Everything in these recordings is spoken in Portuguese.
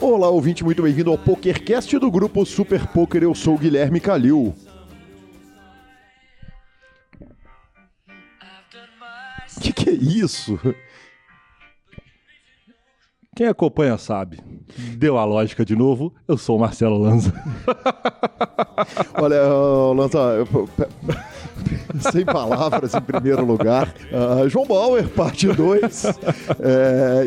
Olá, ouvinte, muito bem-vindo ao PokerCast do grupo Super Poker. Eu sou o Guilherme Calil. Que que é isso? Quem acompanha sabe. Deu a lógica de novo. Eu sou o Marcelo Lanza. Olha, Lanza, eu- sem palavras em primeiro lugar. Ah, João Bauer, parte 2.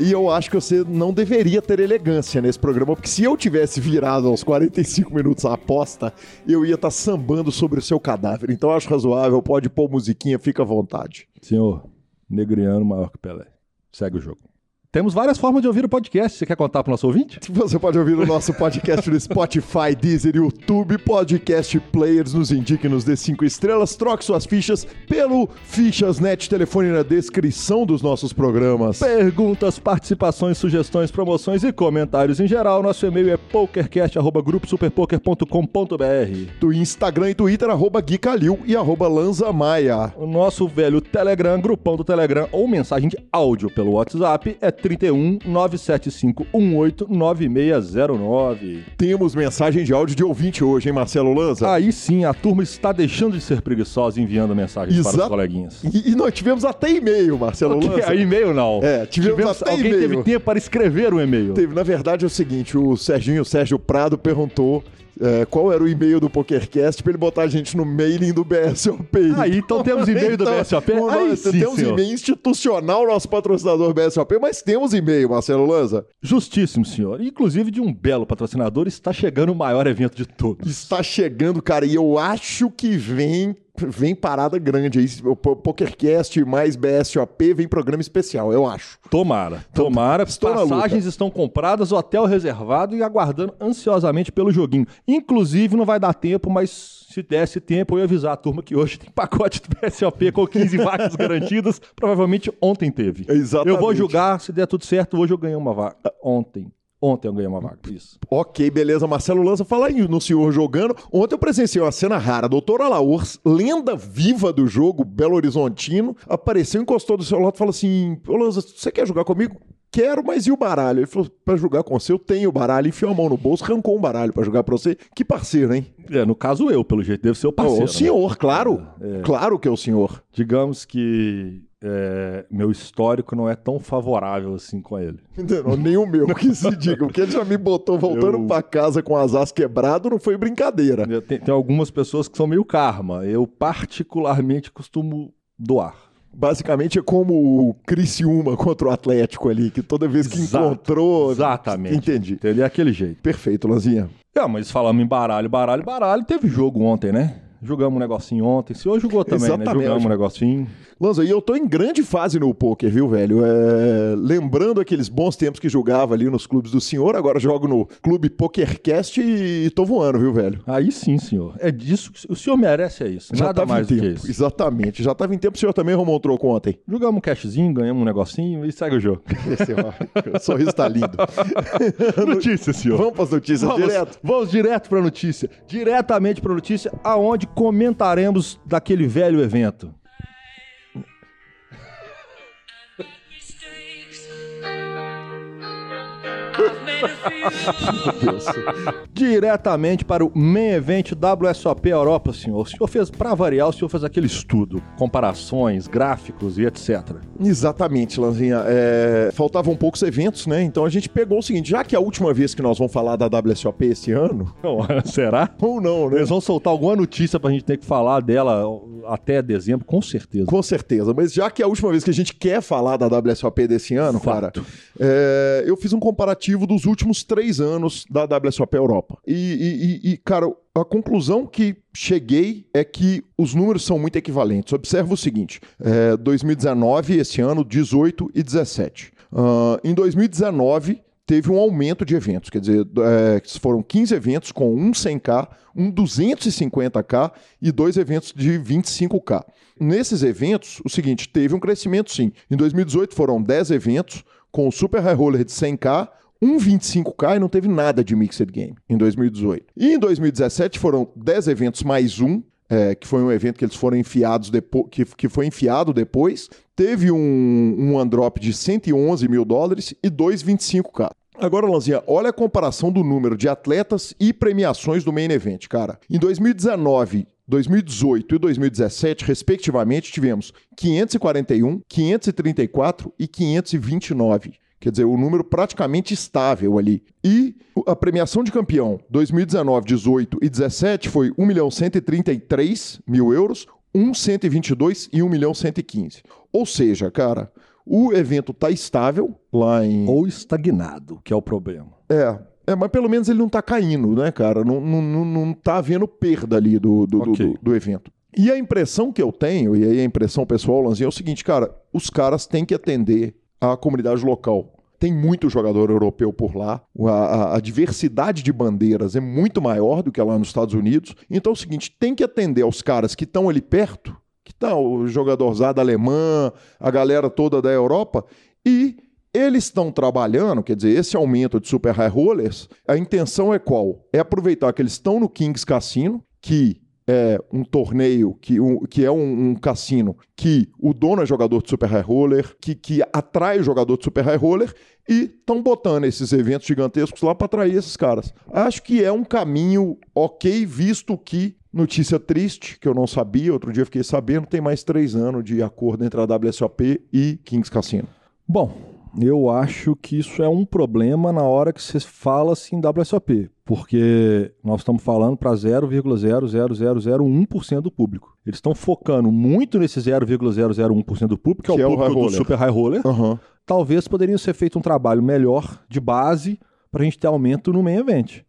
e eu acho que você não deveria ter elegância nesse programa, porque se eu tivesse virado aos 45 minutos a aposta, eu ia estar sambando sobre o seu cadáver. Então acho razoável, pode pôr musiquinha, fica à vontade. Senhor, Negriano maior que Pelé. Segue o jogo. Temos várias formas de ouvir o podcast. Você quer contar para o nosso ouvinte? Você pode ouvir o nosso podcast no Spotify, Deezer, YouTube, Podcast Players. Nos indique, nos dê cinco estrelas. Troque suas fichas pelo Fichas.net. Telefone na descrição dos nossos programas. Perguntas, participações, sugestões, promoções e comentários em geral. Nosso e-mail é pokercast.gruposuperpoker.com.br. Do Instagram e Twitter, arroba Gui Calil e arroba Lanza Maia. O nosso velho Telegram, grupão do Telegram ou mensagem de áudio pelo WhatsApp é 31 975 18 9609. Temos mensagem de áudio de ouvinte hoje, hein, Marcelo Lanza? Aí sim, a turma está deixando de ser preguiçosa enviando mensagens para os coleguinhas. E, e nós tivemos até e-mail, Marcelo Que Lanza. e-mail não. É, tivemos até alguém e-mail. teve tempo para escrever um e-mail. Teve, na verdade, é o seguinte: o Serginho, o Sérgio Prado, perguntou é, qual era o e-mail do PokerCast pra ele botar a gente no mailing do BSOP. Aí, então temos e-mail do BSOP? bom, Aí nós sim, temos e-mail institucional, nosso patrocinador BSOP, mas temos e-mail, Marcelo Lanza. Justíssimo, senhor. Inclusive de um belo patrocinador, está chegando o maior evento de todos. Está chegando, cara, e eu acho que vem. Vem parada grande aí. O Po- PokerCast mais BSOP vem programa especial, eu acho. Tomara, tomara. Passagens estão compradas, hotel reservado e aguardando ansiosamente pelo joguinho. Inclusive, não vai dar tempo, mas se desse tempo, eu ia avisar a turma que hoje tem pacote do BSOP com 15 vagas garantidas. Provavelmente ontem teve. Exatamente. Eu vou julgar, se der tudo certo, hoje eu ganhei uma vaga. Ontem. Ontem eu ganhei uma vaga, isso. Ok, beleza. Marcelo Lança, fala aí no senhor jogando. Ontem eu presenciei uma cena rara. Doutor Alaor, lenda viva do jogo, Belo Horizontino, apareceu, encostou do seu lado e falou assim: Ô Lança, você quer jogar comigo? Quero, mas e o baralho? Ele falou: pra jogar com você, eu tenho o baralho. Enfiou a mão no bolso, arrancou um baralho pra jogar pra você. Que parceiro, hein? É, no caso eu, pelo jeito, deve ser o parceiro. Ô, o né? senhor, claro. Claro que é o senhor. Digamos que é, meu histórico não é tão favorável assim com ele. Não, nem o meu, que se diga. Porque ele já me botou voltando Eu- pra casa com as asas quebradas, não foi brincadeira. Tem, tem algumas pessoas que são meio karma. Eu particularmente costumo doar. Basicamente é como o Criciúma contra o Atlético ali, que toda vez que Exato, encontrou. Exatamente. Entendi. Entendeu? É aquele jeito. Perfeito, Lanzinha. É, mas falamos em baralho, baralho, baralho. Teve jogo ontem, né? Jogamos um negocinho ontem. O senhor jogou também, Exatamente. né? Jogamos um negocinho. Lanza, e eu tô em grande fase no poker, viu, velho? É, Lembrando aqueles bons tempos que jogava ali nos clubes do senhor, agora jogo no clube PokerCast e tô voando, viu, velho? Aí sim, senhor. É disso que o senhor merece, é isso. Nada tava mais em do que tempo. isso. Exatamente. Já tava em tempo, o senhor também arrumou um troco ontem. Jogamos um cashzinho, ganhamos um negocinho e segue o jogo. Esse, ó, o sorriso tá lindo. Notícia, senhor. Vamos pras notícias Vamos, direto? vamos direto para a notícia. Diretamente para a notícia, aonde comentaremos daquele velho evento. Deus. Diretamente para o Main Event WSOP Europa, senhor. O senhor fez, para variar, o senhor fez aquele estudo, comparações, gráficos e etc. Exatamente, Lanzinha. É, faltavam poucos eventos, né? Então a gente pegou o seguinte: já que é a última vez que nós vamos falar da WSOP esse ano, Não, será? ou não, né? Eles vão soltar alguma notícia pra gente ter que falar dela até dezembro, com certeza. Com certeza, mas já que é a última vez que a gente quer falar da WSOP desse ano, cara, Fato. é, eu fiz um comparativo dos últimos três anos da WSOP Europa. E, e- e- cara, a conclusão que cheguei é que os números são muito equivalentes. Observa o seguinte: é, 2019, esse ano, 18 e 17. Ah, em 2019, teve um aumento de eventos, quer dizer, é, foram 15 eventos com um 100k, um 250k e dois eventos de 25k. Nesses eventos, o seguinte, teve um crescimento sim. Em 2018 foram 10 eventos com o Super High Roller de 100k, um 25k e não teve nada de Mixed Game em 2018. E em 2017 foram 10 eventos mais um, é, que foi um evento que eles foram enfiados depois, que, que foi enfiado depois, teve um, um androp de 111 mil dólares e 2,25k. Agora, Lanzinha, olha a comparação do número de atletas e premiações do main event, cara. Em 2019, 2018 e 2017, respectivamente, tivemos 541, 534 e 529. Quer dizer, o número praticamente estável ali. E a premiação de campeão 2019, 18 e 17 foi 1 milhão 133 mil euros, 1 122 e 1 milhão 115. Ou seja, cara, o evento tá estável lá em. Ou estagnado, que é o problema. É. É, mas pelo menos ele não tá caindo, né, cara? Não, não, não, não tá havendo perda ali do, do, Ok. do, do evento. E a impressão que eu tenho, e aí a impressão pessoal, Lanzinho, é o seguinte, cara, os caras têm que atender a comunidade local. Tem muito jogador europeu por lá, a, a- a diversidade de bandeiras é muito maior do que lá nos Estados Unidos. Então é o seguinte, tem que atender aos caras que estão ali perto, que tá o jogadorzada alemã, a galera toda da Europa, e eles estão trabalhando, quer dizer, esse aumento de super high rollers, a intenção é qual? É aproveitar que eles estão no Kings Cassino, que é um torneio, que, um- que é um, um cassino que o dono é jogador de super high roller, que, que atrai o jogador de super high roller, e estão botando esses eventos gigantescos lá para atrair esses caras. Acho que é um caminho ok, visto que Notícia triste, que eu não sabia, outro dia fiquei sabendo, tem mais três anos de acordo entre a WSOP e Kings Cassino. Bom, eu acho que isso é um problema na hora que você fala assim WSOP, porque nós estamos falando para 0,00001% do público. Eles estão focando muito nesse 0,001% do público, que, Que é é o o público do super high roller. Aham. Talvez poderia ser feito um trabalho melhor de base para a gente ter aumento no main event.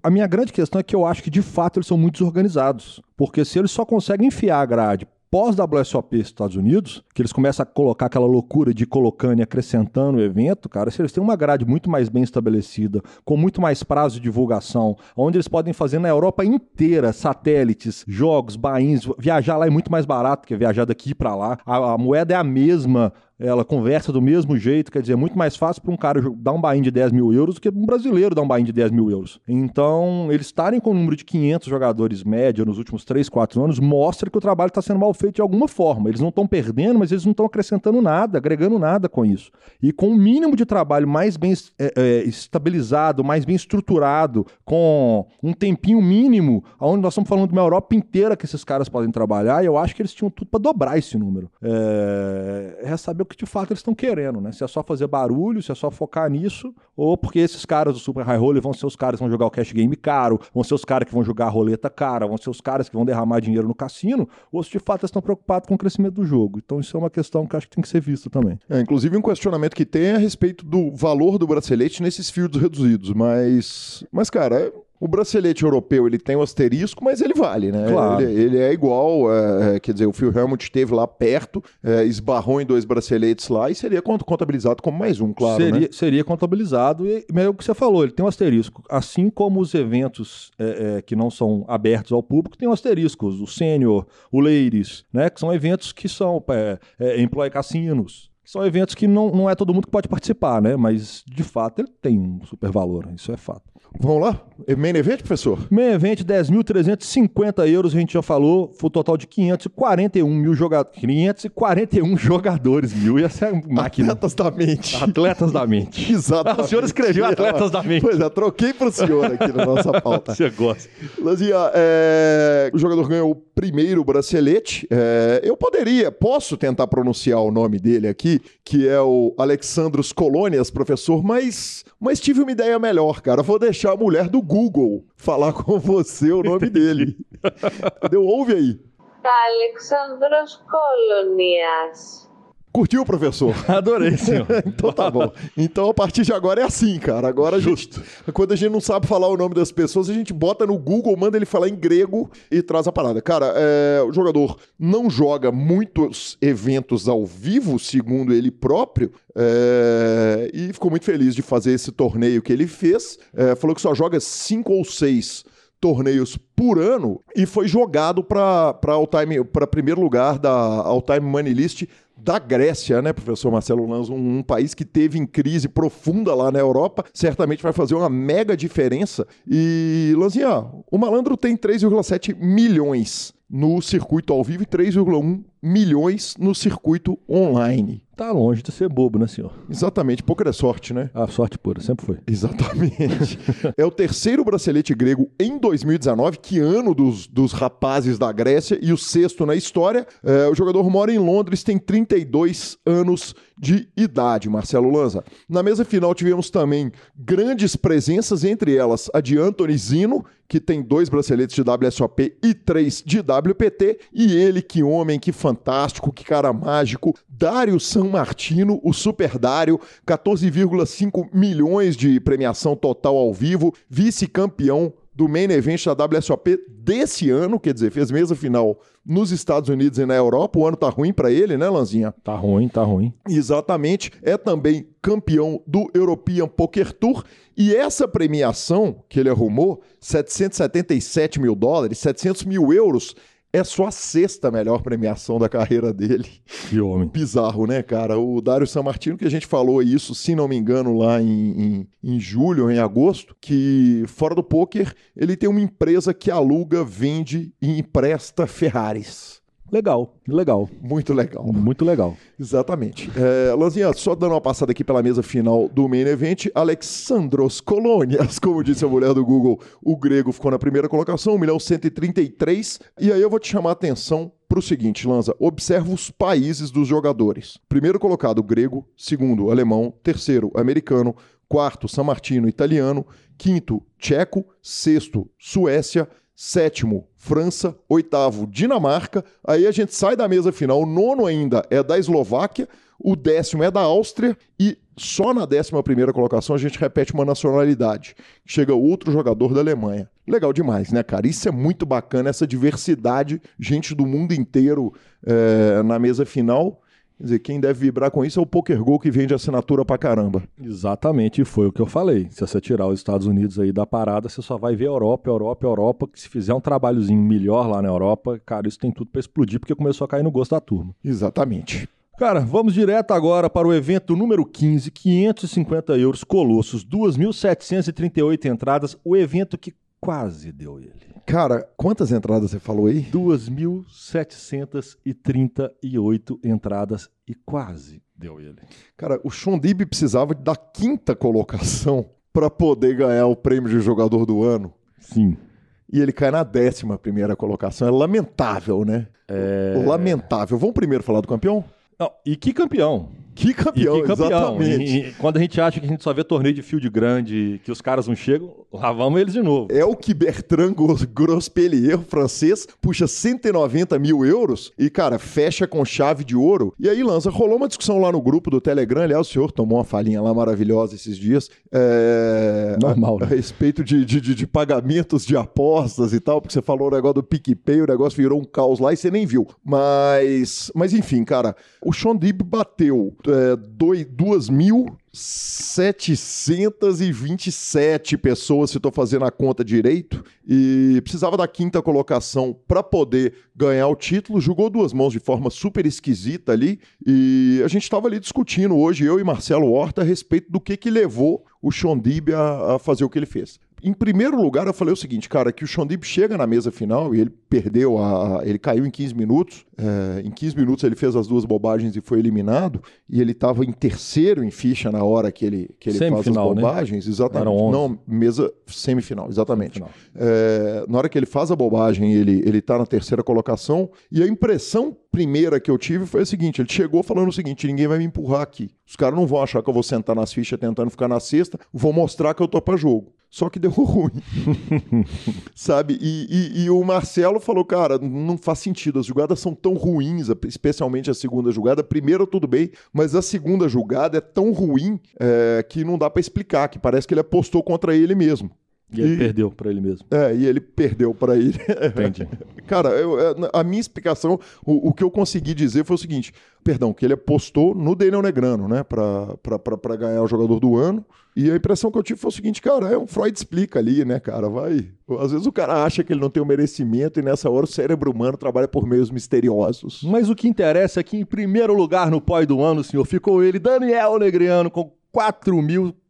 A minha grande questão é que eu acho que de fato eles são muito desorganizados. Porque se eles só conseguem enfiar a grade pós-WSOP Estados Unidos, que eles começam a colocar aquela loucura de colocando e acrescentando o evento, cara, se eles têm uma grade muito mais bem estabelecida, com muito mais prazo de divulgação, onde eles podem fazer na Europa inteira satélites, jogos, bains, viajar lá é muito mais barato que viajar daqui para lá. A, a moeda é a mesma, ela conversa do mesmo jeito, quer dizer, é muito mais fácil para um cara dar um buy-in de 10 mil euros do que um brasileiro dar um buy-in de 10 mil euros. Então, eles estarem com um número de 500 jogadores média nos últimos 3, 4 anos mostra que o trabalho está sendo mal feito de alguma forma. Eles não estão perdendo, mas eles não estão acrescentando nada, agregando nada com isso. E com um mínimo de trabalho mais bem é, é, estabilizado, mais bem estruturado, com um tempinho mínimo, onde nós estamos falando de uma Europa inteira que esses caras podem trabalhar, eu acho que eles tinham tudo para dobrar esse número. É, é saber o que de fato eles estão querendo, né? Se é só fazer barulho, se é só focar nisso, ou porque esses caras do Super High Roller vão ser os caras que vão jogar o cash game caro, vão ser os caras que vão jogar a roleta cara, vão ser os caras que vão derramar dinheiro no cassino, ou se de fato eles estão preocupados com o crescimento do jogo. Então isso é uma questão que acho que tem que ser vista também. É, inclusive um questionamento que tem é a respeito do valor do bracelete nesses fields reduzidos, mas, mas cara, o bracelete europeu ele tem o asterisco, mas ele vale, né? Claro. Ele, ele é igual, é, é, quer dizer, o Phil Helmut esteve lá perto, é, esbarrou em dois braceletes lá e seria cont- contabilizado como mais um, claro, seria, né? seria contabilizado, e, é o que você falou, ele tem um asterisco. Assim como os eventos é, é, que não são abertos ao público, tem um asterisco. O Sênior, o Ladies, né? Que são eventos que são é, é, Employ Cassinos. Que São eventos que não, não é todo mundo que pode participar, né? Mas, de fato, ele tem um super valor, isso é fato. Vamos lá? Main event, professor? Main event, 10.350 euros, a gente já falou, foi o total de 541 mil jogadores. 541 jogadores, mil, e essa é máquina. Atletas da mente. Atletas da mente. Exatamente. O senhor escreveu Atletas da Mente. Pois é, troquei pro senhor aqui na nossa pauta. Você gosta. Lanzinha, é, o jogador ganhou o primeiro bracelete. É, eu poderia, posso tentar pronunciar o nome dele aqui, que é o Alexandros Colônias, professor, mas, mas tive uma ideia melhor, cara. Vou deixar a mulher do Google falar com você o nome dele. Entendeu? Ouve aí. Alexandros Kolonias. Curtiu, professor? Adorei, senhor. Então tá bom. Então a partir de agora é assim, cara. Agora a gente, quando a gente não sabe falar o nome das pessoas, a gente bota no Google, manda ele falar em grego e traz a parada. Cara, é, o jogador não joga muitos eventos ao vivo, segundo ele próprio, é, e ficou muito feliz de fazer esse torneio que ele fez. É, falou que só joga cinco ou seis torneios por ano e foi jogado para para primeiro lugar da All Time Money List da Grécia, né, professor Marcelo Lanz? Um, um país que teve em crise profunda lá na Europa, certamente vai fazer uma mega diferença. E, Lanzinha, o malandro tem 3,7 milhões no circuito ao vivo e 3,1 milhões no circuito online. Tá longe de ser bobo, né, senhor? Exatamente, poker é sorte, né? Ah, sorte pura, sempre foi. Exatamente. é o terceiro bracelete grego em 2019, que ano dos, dos rapazes da Grécia, e o sexto na história. É, o jogador mora em Londres, tem 32 anos de idade, Marcelo Lanza. Na mesa final tivemos também grandes presenças, entre elas a de Anthony Zino, que tem dois braceletes de WSOP e três de WPT, e ele, que homem, que fantástico, que cara mágico, Dário San Martino, o Super Dário, 14,5 milhões de premiação total ao vivo, vice-campeão do main event da WSOP desse ano, quer dizer, fez mesa final nos Estados Unidos e na Europa. O ano tá ruim para ele, né, Lanzinha? Tá ruim, tá ruim. Exatamente. É também campeão do European Poker Tour. E essa premiação que ele arrumou, 777 mil dólares, 700 mil euros, é só a sexta melhor premiação da carreira dele. Que homem. Bizarro, né, cara? O Dário San Martino, que a gente falou isso, se não me engano, lá em, em, em julho ou em agosto, que fora do poker, ele tem uma empresa que aluga, vende e empresta Ferraris. Legal, legal. Muito legal. Muito legal. Exatamente. É, Lanzinha, só dando uma passada aqui pela mesa final do Main Event, Alexandros Colônias, como disse a mulher do Google, o grego ficou na primeira colocação, 1 milhão 133. E aí eu vou te chamar a atenção para o seguinte, Lanza, observa os países dos jogadores. Primeiro colocado, grego. Segundo, alemão. Terceiro, americano. Quarto, San Martino, italiano. Quinto, tcheco. Sexto, Suécia. Sétimo, França. Oitavo, Dinamarca. Aí a gente sai da mesa final. O nono ainda é da Eslováquia. O décimo é da Áustria. E só na décima primeira colocação a gente repete uma nacionalidade. Chega outro jogador da Alemanha. Legal demais, né, cara? Isso é muito bacana, essa diversidade, gente do mundo inteiro é, na mesa final. Quer dizer, quem deve vibrar com isso é o Poker Go que vende assinatura pra caramba. Exatamente, e foi o que eu falei. Se você tirar os Estados Unidos aí da parada, você só vai ver Europa, Europa, Europa, que se fizer um trabalhozinho melhor lá na Europa, cara, isso tem tudo pra explodir, porque começou a cair no gosto da turma. Exatamente. Cara, vamos direto agora para o evento número 15, 550 euros, Colossos, 2.738 entradas, o evento que quase deu ele. Cara, quantas entradas você falou aí? 2.738 entradas e quase deu ele. Cara, o Shondib precisava da quinta colocação para poder ganhar o prêmio de jogador do ano. Sim. E ele cai na décima primeira colocação. É lamentável, né? É... Lamentável. Vamos primeiro falar do campeão? Não, e que campeão? Que campeão, e que campeão. exatamente. E- e quando a gente acha que a gente só vê torneio de field grande, que os caras não chegam, lá vamos eles de novo. É o que Bertrand Gros- Grospellier, francês, puxa 190 mil euros e, cara, fecha com chave de ouro. E aí, Lança, rolou uma discussão lá no grupo do Telegram. Aliás, o senhor tomou uma falinha lá maravilhosa esses dias. é, Normal, A, a né? respeito de, de, de- de pagamentos de apostas e tal, porque você falou o negócio do PicPay, o negócio virou um caos lá e você nem viu. Mas, mas enfim, cara, o Sean Dib bateu é, doi- 2.727 pessoas, se estou fazendo a conta direito, e precisava da quinta colocação para poder ganhar o título. Jogou duas mãos de forma super esquisita ali, e a gente estava ali discutindo hoje, eu e Marcelo Horta, a respeito do que, que levou o Sean Dib a, a fazer o que ele fez. Em primeiro lugar, eu falei o seguinte, cara, que o Shondib chega na mesa final e ele perdeu, a, ele caiu em 15 minutos. é, em 15 minutos ele fez as duas bobagens e foi eliminado. E ele estava em terceiro em ficha na hora que ele, que ele faz as né? bobagens. Exatamente. Eram 11. Não, mesa semifinal, exatamente. Semifinal. É, na hora que ele faz a bobagem, ele, ele tá na terceira colocação. E a impressão primeira que eu tive foi a seguinte: ele chegou falando o seguinte: ninguém vai me empurrar aqui. Os caras não vão achar que eu vou sentar nas fichas tentando ficar na sexta, vou mostrar que eu tô pra jogo. Só que deu ruim. Sabe? E, e- e o Marcelo falou, cara, não faz sentido. As jogadas são tão ruins, especialmente a segunda jogada. A primeira, tudo bem, mas a segunda jogada é tão ruim é, que não dá pra explicar, que parece que ele apostou contra ele mesmo. E ele E- perdeu pra ele mesmo. É, e ele perdeu pra ele. Entendi. Cara, eu- é, a minha explicação, o, o que eu consegui dizer foi o seguinte: perdão, que ele apostou no Daniel Negrano, né, pra ganhar o jogador do ano. E a impressão que eu tive foi o seguinte, cara, é um Freud explica ali, né, cara, vai. Às vezes o cara acha que ele não tem o merecimento e nessa hora o cérebro humano trabalha por meios misteriosos. Mas o que interessa é que, em primeiro lugar no pós do ano, senhor, ficou ele, Daniel Negriano, com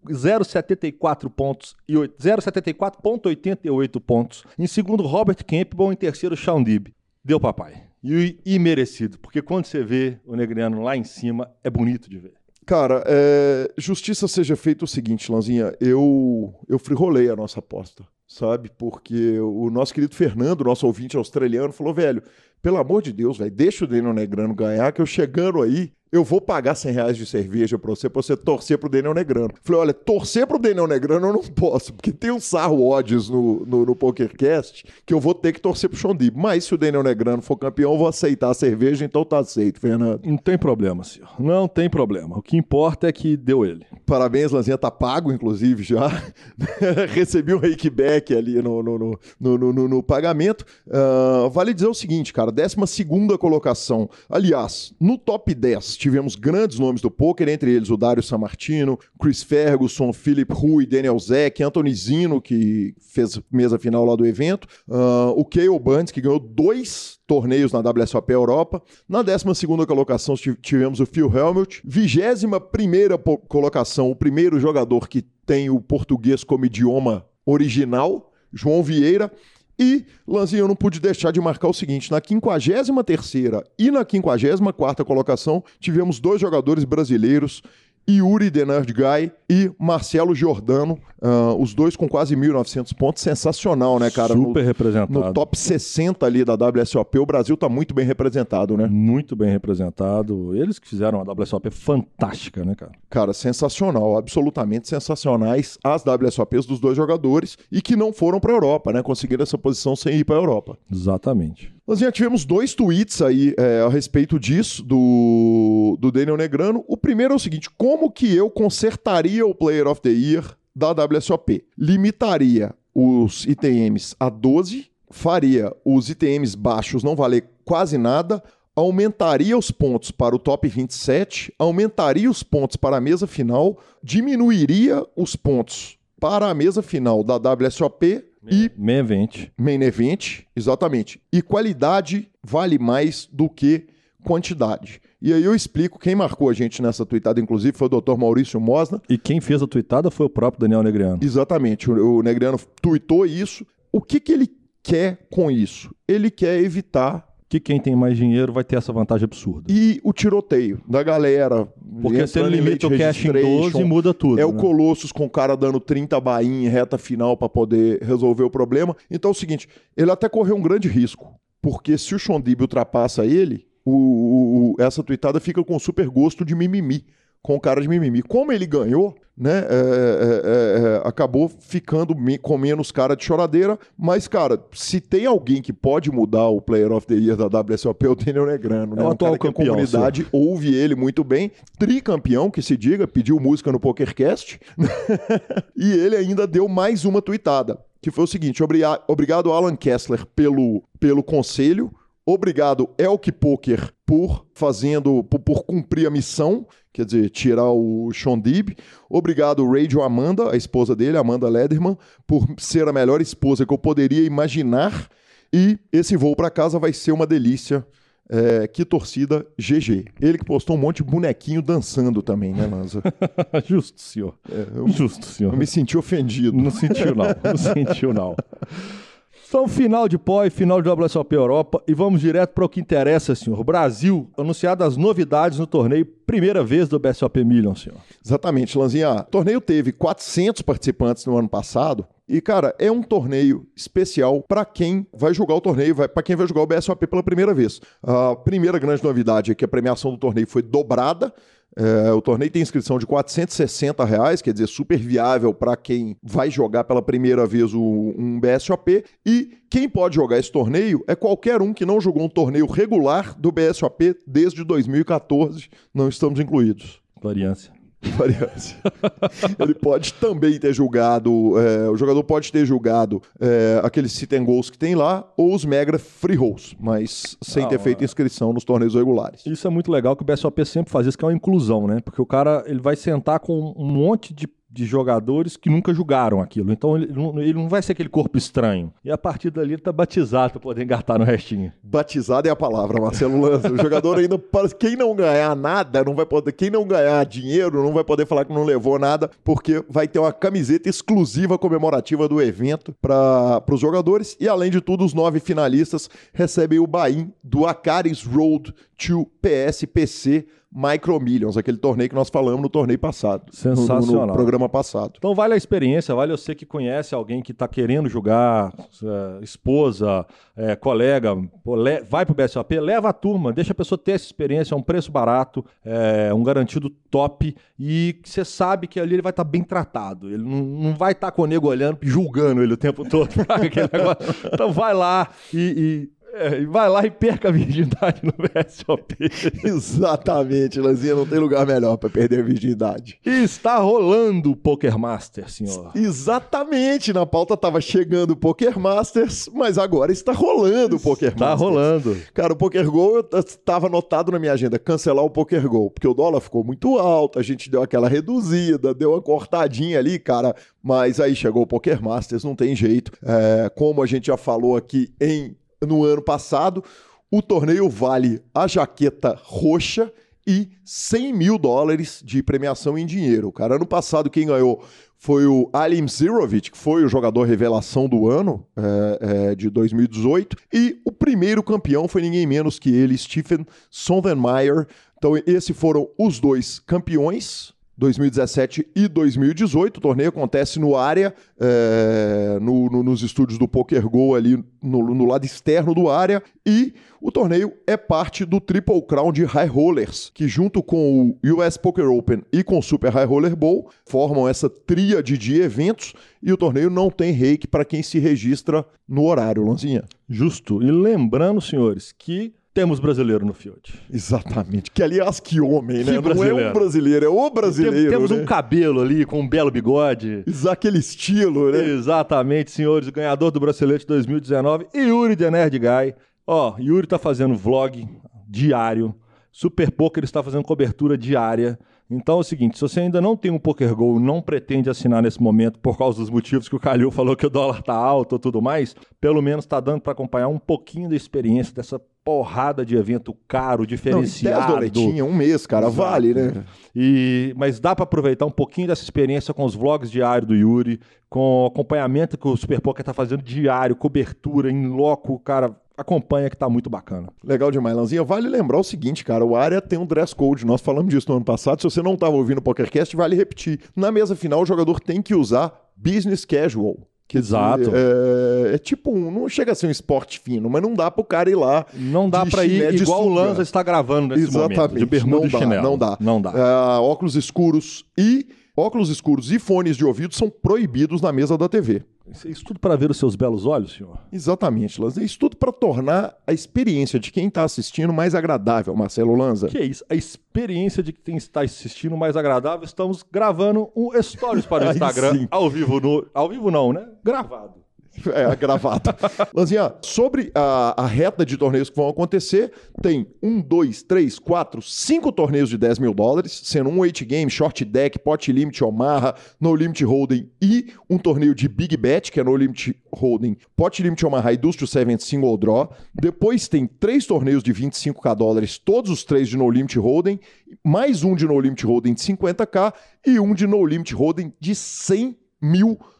4.074 pontos e oit- 074,88 pontos. Em segundo, Robert Campbell. Em terceiro, Sean Dib. Deu papai. E, e merecido, porque quando você vê o Negriano lá em cima, é bonito de ver. Cara, é, justiça seja feita o seguinte, Lanzinha, eu, eu frirolei a nossa aposta, sabe? Porque o nosso querido Fernando, nosso ouvinte australiano, falou, velho, pelo amor de Deus, velho, deixa o Daniel Negrano ganhar, que eu chegando aí, eu vou pagar 100 reais de cerveja pra você, pra você torcer pro Daniel Negrano. Falei, olha, torcer pro Daniel Negrano eu não posso, porque tem um sarro odds no, no, no PokerCast que eu vou ter que torcer pro Xondib. Mas se o Daniel Negrano for campeão, eu vou aceitar a cerveja, então tá aceito, Fernando. Não tem problema, senhor. Não tem problema. O que importa é que deu ele. Parabéns, Lanzinha, tá pago, inclusive, já. Recebi um rakeback ali no, no, no, no, no- no- pagamento. Ah, vale dizer o seguinte, cara, 12 segunda colocação. Aliás, no top 10 tivemos grandes nomes do poker, entre eles o Dário Sammartino, Chris Ferguson, Philip Rui, Daniel Zeck, Anthony Zino, que fez mesa final lá do evento, ah, o Cale Burns, que ganhou dois torneios na WSOP Europa. Na 12ª colocação ti- tivemos o Phil Helmut. 21ª po- colocação, o primeiro jogador que tem o português como idioma original, João Vieira. E, Lanzinho, eu não pude deixar de marcar o seguinte: na 53 e na 54 colocação, tivemos dois jogadores brasileiros, Yuri The Nerd Guy e Marcelo Giordano, ah, os dois com quase 1.900 pontos. Sensacional, né, cara? No- Super representado. no top 60 ali da WSOP, o Brasil tá muito bem representado, né? Muito bem representado. Eles que fizeram uma WSOP fantástica, né, cara? Cara, sensacional, absolutamente sensacionais as WSOPs dos dois jogadores e que não foram pra Europa, né? Conseguiram essa posição sem ir pra Europa. Exatamente. Nós já tivemos dois tweets aí é, a respeito disso, do, do Daniel Negrano. O primeiro é o seguinte: como que eu consertaria o Player of the Year da WSOP? Limitaria os ITMs a 12, faria os ITMs baixos não valer quase nada, aumentaria os pontos para o top 27, aumentaria os pontos para a mesa final, diminuiria os pontos para a mesa final da WSOP e Main event. Main event, exatamente. E qualidade vale mais do que quantidade. E aí eu explico, quem marcou a gente nessa tweetada, inclusive, foi o Dr. Maurício Mosna. E quem fez a tweetada foi o próprio Daniel Negriano. Exatamente, o, o Negriano tweetou isso. O que, que ele quer com isso? Ele quer evitar Que quem tem mais dinheiro vai ter essa vantagem absurda. e o tiroteio da galera. Porque se ele limita o cash em 12, registration, muda tudo. É o né? Colossus com o cara dando 30 bainha em reta final para poder resolver o problema. Então é o seguinte, ele até correu um grande risco, porque se o Shondib ultrapassa ele, o, o- o- essa tuitada fica com super gosto de mimimi, com cara de mimimi. Como ele ganhou, né, é, é, é, é, acabou ficando me- com menos cara de choradeira, mas, cara, se tem alguém que pode mudar o Player of the Year da WSOP, é o Daniel Negrano, né? É o Um atual que a campeão, comunidade ouve ele muito bem, tricampeão, que se diga, pediu música no PokerCast, e ele ainda deu mais uma tuitada, que foi o seguinte, "Obria- obrigado Alan Kessler pelo, pelo conselho, obrigado Elk Poker por fazendo, por, por cumprir a missão, quer dizer, tirar o Shondib, obrigado Radio Amanda, a esposa dele, Amanda Lederman, por ser a melhor esposa que eu poderia imaginar, e esse voo para casa vai ser uma delícia, é, que torcida GG. Ele que postou um monte de bonequinho dançando também, né, Lanza? Justo, senhor. É, eu, Justo, senhor. eu me senti ofendido. Não sentiu, não. Não sentiu, não. Então, final de POI, final de WSOP Europa e vamos direto para o que interessa, senhor. Brasil, anunciado as novidades no torneio, primeira vez do BSOP Million, senhor. Exatamente, Lanzinha. O torneio teve 400 participantes no ano passado. E, cara, é um torneio especial para quem vai jogar o torneio, para quem vai jogar o BSOP pela primeira vez. A primeira grande novidade é que a premiação do torneio foi dobrada. É, o torneio tem inscrição de 460 reais, quer dizer, super viável para quem vai jogar pela primeira vez o- um BSOP. E quem pode jogar esse torneio é qualquer um que não jogou um torneio regular do BSOP desde 2014. Não estamos incluídos. Variância. Variância. Ele pode também ter julgado, é, o jogador pode ter julgado é, aqueles sit and goals que tem lá ou os mega free rolls, mas sem Não, ter feito inscrição nos torneios regulares. Isso é muito legal que o BSOP sempre faz isso, que é uma inclusão, né? Porque o cara ele vai sentar com um monte de, de jogadores que nunca jogaram aquilo. Então ele não, ele não vai ser aquele corpo estranho. E a partir dali ele tá batizado para poder engatar no restinho. Batizado é a palavra, Marcelo Lanza. O jogador ainda, quem não ganhar nada, não vai poder, quem não ganhar dinheiro, não vai poder falar que não levou nada, porque vai ter uma camiseta exclusiva comemorativa do evento para os jogadores. E além de tudo, os nove finalistas recebem o Bahia do Acaris Road to PSPC Micro Millions, aquele torneio que nós falamos no torneio passado. no- No, Sensacional. no programa passado. Então vale a experiência, vale você que conhece alguém que está querendo jogar, é, esposa, é, colega, pô, le- vai pro BSOP, leva a turma, deixa a pessoa ter essa experiência, é um preço barato, é um garantido top e você sabe que ali ele vai estar bem tratado. Ele não, não vai estar com o nego olhando, julgando ele o tempo todo. Então vai lá e, e- é, e vai lá e perca a virgindade no BSOP. Exatamente, Lanzinha, não tem lugar melhor para perder a virgindade. E está rolando o Poker Master, senhor. Exatamente, na pauta tava chegando o Poker Masters, mas agora está rolando o Poker Tá Masters. rolando. Cara, o Poker Go estava anotado na minha agenda, cancelar o Poker Go, porque o dólar ficou muito alto, a gente deu aquela reduzida, deu uma cortadinha ali, cara, mas aí chegou o Poker Masters, não tem jeito. É, como a gente já falou aqui em, no ano passado, o torneio vale a jaqueta roxa e 100 mil dólares de premiação em dinheiro. Cara, ano passado quem ganhou foi o Alim Zirovic, que foi o jogador revelação do ano é, é, de 2018. E o primeiro campeão foi ninguém menos que ele, Stephen Sondermeyer. Então, esses foram os dois campeões. 2017 e 2018. O torneio acontece no área, é, no- no- nos estúdios do Poker Go, ali no, no lado externo do área. E o torneio é parte do Triple Crown de High Rollers, que junto com o US Poker Open e com o Super High Roller Bowl formam essa tríade de eventos. E o torneio não tem reiki para quem se registra no horário, Lanzinha. Justo. E lembrando, senhores, que temos brasileiro no field. Exatamente. Que aliás, que homem, né? Que Não é brasileiro. um brasileiro, é o brasileiro. Temos né? um cabelo ali com um belo bigode. Exa- Aquele estilo, né? Exatamente, senhores. O ganhador do Bracelete 2019, Yuri The Nerd Guy. Ó, Yuri tá fazendo vlog diário. Super Poker está fazendo cobertura diária. Então é o seguinte, se você ainda não tem um Poker Go, não pretende assinar nesse momento por causa dos motivos que o Calil falou que o dólar tá alto e tudo mais, pelo menos tá dando para acompanhar um pouquinho da experiência dessa porrada de evento caro, Não, e 10 diferenciado. doletinhas, um mês, cara, Exato. vale, né? E, mas dá para aproveitar um pouquinho dessa experiência com os vlogs diários do Yuri, com o acompanhamento que o Super Poker tá fazendo diário, cobertura em loco, cara, acompanha que tá muito bacana. Legal demais, Lanzinha. Vale lembrar o seguinte, cara, o área tem um dress code. Nós falamos disso no ano passado. Se você não estava ouvindo o PokerCast, vale repetir. Na mesa final, o jogador tem que usar business casual. Dizer, Exato. É, é tipo um. Não chega a ser um esporte fino, mas não dá pro cara ir lá. Não dá para ir igual o sunga. Lanza está gravando nesse Exatamente. momento, de bermuda não e dá, chinelo. Não dá. Não dá. Ah, óculos escuros e. Óculos escuros e fones de ouvido são proibidos na mesa da TV. Isso tudo para ver os seus belos olhos, senhor? Exatamente, Lanza. Isso tudo para tornar a experiência de quem está assistindo mais agradável, Marcelo Lanza. Que é isso? A experiência de quem está assistindo mais agradável. Estamos gravando um stories para o Instagram sim. ao vivo no, ao vivo não, né? Gravado. É, gravata. Lanzinha, sobre a, a reta de torneios que vão acontecer, tem um, dois, três, quatro, cinco torneios de 10 mil dólares, sendo um 8 game, short deck, pot limit Omaha, no limit holding e um torneio de big bet, que é no limit holding, pot limit Omaha e Dust to Seven single draw. Depois tem três torneios de 25k dólares, todos os três de no limit holding, mais um de no limit holding de 50k e um de no limit holding de 100 mil dólares.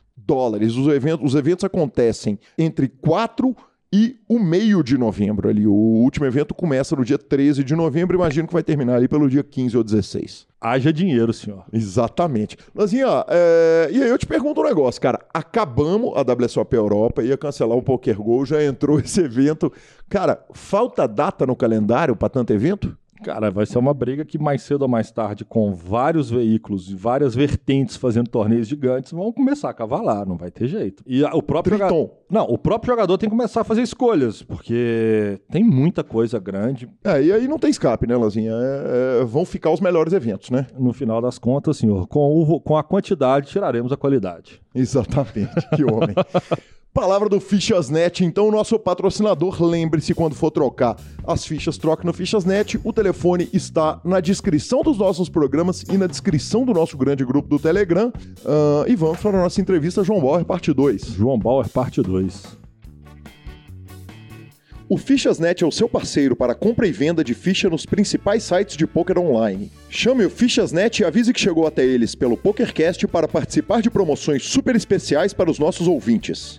Os eventos, os eventos acontecem entre 4 e o meio de novembro ali. O último evento começa no dia 13 de novembro, imagino que vai terminar ali pelo dia 15 ou 16. Haja dinheiro, senhor. Exatamente. Lanzinha, é, e aí eu te pergunto um negócio, cara. Acabamos a WSOP Europa, ia cancelar o Poker Go, já entrou esse evento. Cara, falta data no calendário para tanto evento? Cara, vai ser uma briga que mais cedo ou mais tarde, com vários veículos e várias vertentes fazendo torneios gigantes, vão começar a cavalar, não vai ter jeito. E o próprio Triton. jogador. Não, o próprio jogador tem que começar a fazer escolhas, porque tem muita coisa grande. É, e aí não tem escape, né, Lanzinha? É, é, vão ficar os melhores eventos, né? No final das contas, senhor, com, o com a quantidade tiraremos a qualidade. Exatamente, que homem. Palavra do Fichasnet, então, nosso patrocinador, lembre-se quando for trocar as fichas, troque no Fichasnet. O telefone está na descrição dos nossos programas e na descrição do nosso grande grupo do Telegram. Ah, e vamos para a nossa entrevista João Bauer, parte 2. João Bauer, parte 2. O Fichasnet é o seu parceiro para compra e venda de ficha nos principais sites de poker online. Chame o Fichasnet e avise que chegou até eles pelo PokerCast para participar de promoções super especiais para os nossos ouvintes.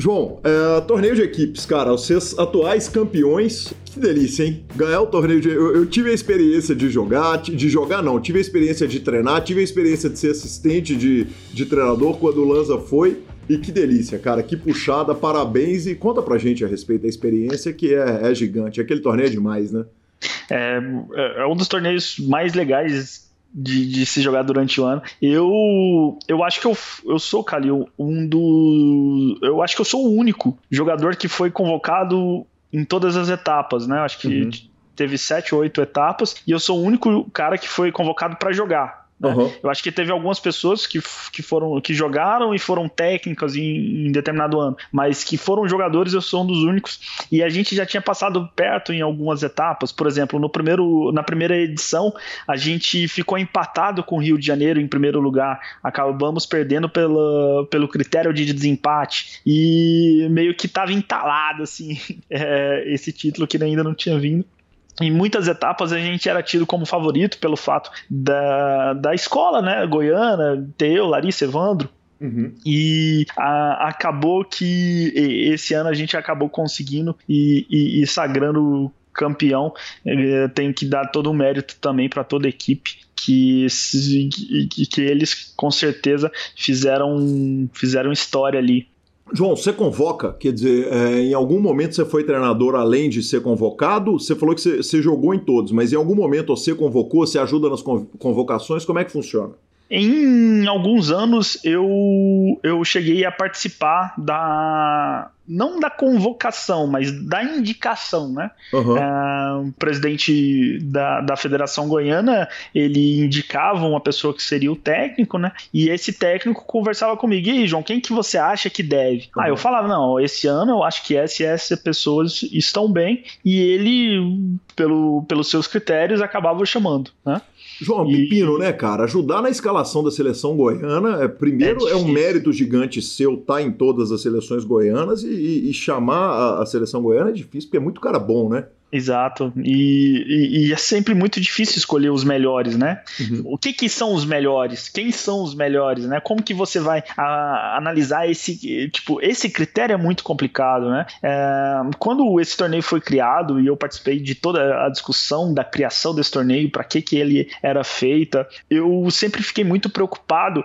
João, é, torneio de equipes, cara, vocês atuais campeões, que delícia, hein? Ganhar o torneio de. Eu, eu, tive a experiência de jogar, de jogar não, tive a experiência de treinar, tive a experiência de ser assistente de, de treinador quando o Lanza foi. E que delícia, cara, que puxada, parabéns e conta pra gente a respeito da experiência que é, é gigante. Aquele torneio é demais, né? É, é um dos torneios mais legais de, de, se jogar durante o ano. Eu eu acho que eu, eu sou, Calil, um do. Eu acho que eu sou o único jogador que foi convocado em todas as etapas, né? Acho que uhum. teve sete ou oito etapas e eu sou o único cara que foi convocado para jogar. Né? Uhum. Eu acho que teve algumas pessoas que, que foram que jogaram e foram técnicas em, em, determinado ano, mas que foram jogadores, eu sou um dos únicos. E a gente já tinha passado perto em algumas etapas. Por exemplo, no primeiro, na primeira edição, a gente ficou empatado com o Rio de Janeiro em primeiro lugar. Acabamos perdendo pela, pelo critério de desempate. E meio que estava entalado assim, é, esse título que ainda não tinha vindo em muitas etapas a gente era tido como favorito pelo fato da, da escola, né? Goiana, Teu, Larissa, Evandro. Uhum. E a, acabou que esse ano a gente acabou conseguindo e, e, e sagrando campeão. Eu tenho que dar todo o mérito também para toda a equipe. Que, que, que eles com certeza fizeram, fizeram história ali João, você convoca, quer dizer, é, em algum momento você foi treinador além de ser convocado? Você falou que você, você, jogou em todos, mas em algum momento você convocou, você ajuda nas convocações? Como é que funciona? Em alguns anos eu, eu cheguei a participar da, não da convocação, mas da indicação, né? Uhum. É, o presidente da, da Federação Goiana, ele indicava uma pessoa que seria o técnico, né? E esse técnico conversava comigo, e aí, João, quem que você acha que deve? Uhum. Aí eu falava, não, esse ano eu acho que essa e essa pessoas estão bem, e ele, pelo, pelos seus critérios, acabava chamando, né? João, e... pepino, né, cara? Ajudar na escalação da seleção goiana, é, primeiro é, é um mérito gigante seu estar tá em todas as seleções goianas e, e, e chamar a, a, seleção goiana é difícil, porque é muito cara bom, né? Exato. E, e, e, é sempre muito difícil escolher os melhores, né? Uhum. O que, que são os melhores? Quem são os melhores, né? Como que você vai a, analisar esse tipo? Esse critério é muito complicado, né? É, quando esse torneio foi criado e eu participei de toda a discussão da criação desse torneio, para que que ele era feita, eu sempre fiquei muito preocupado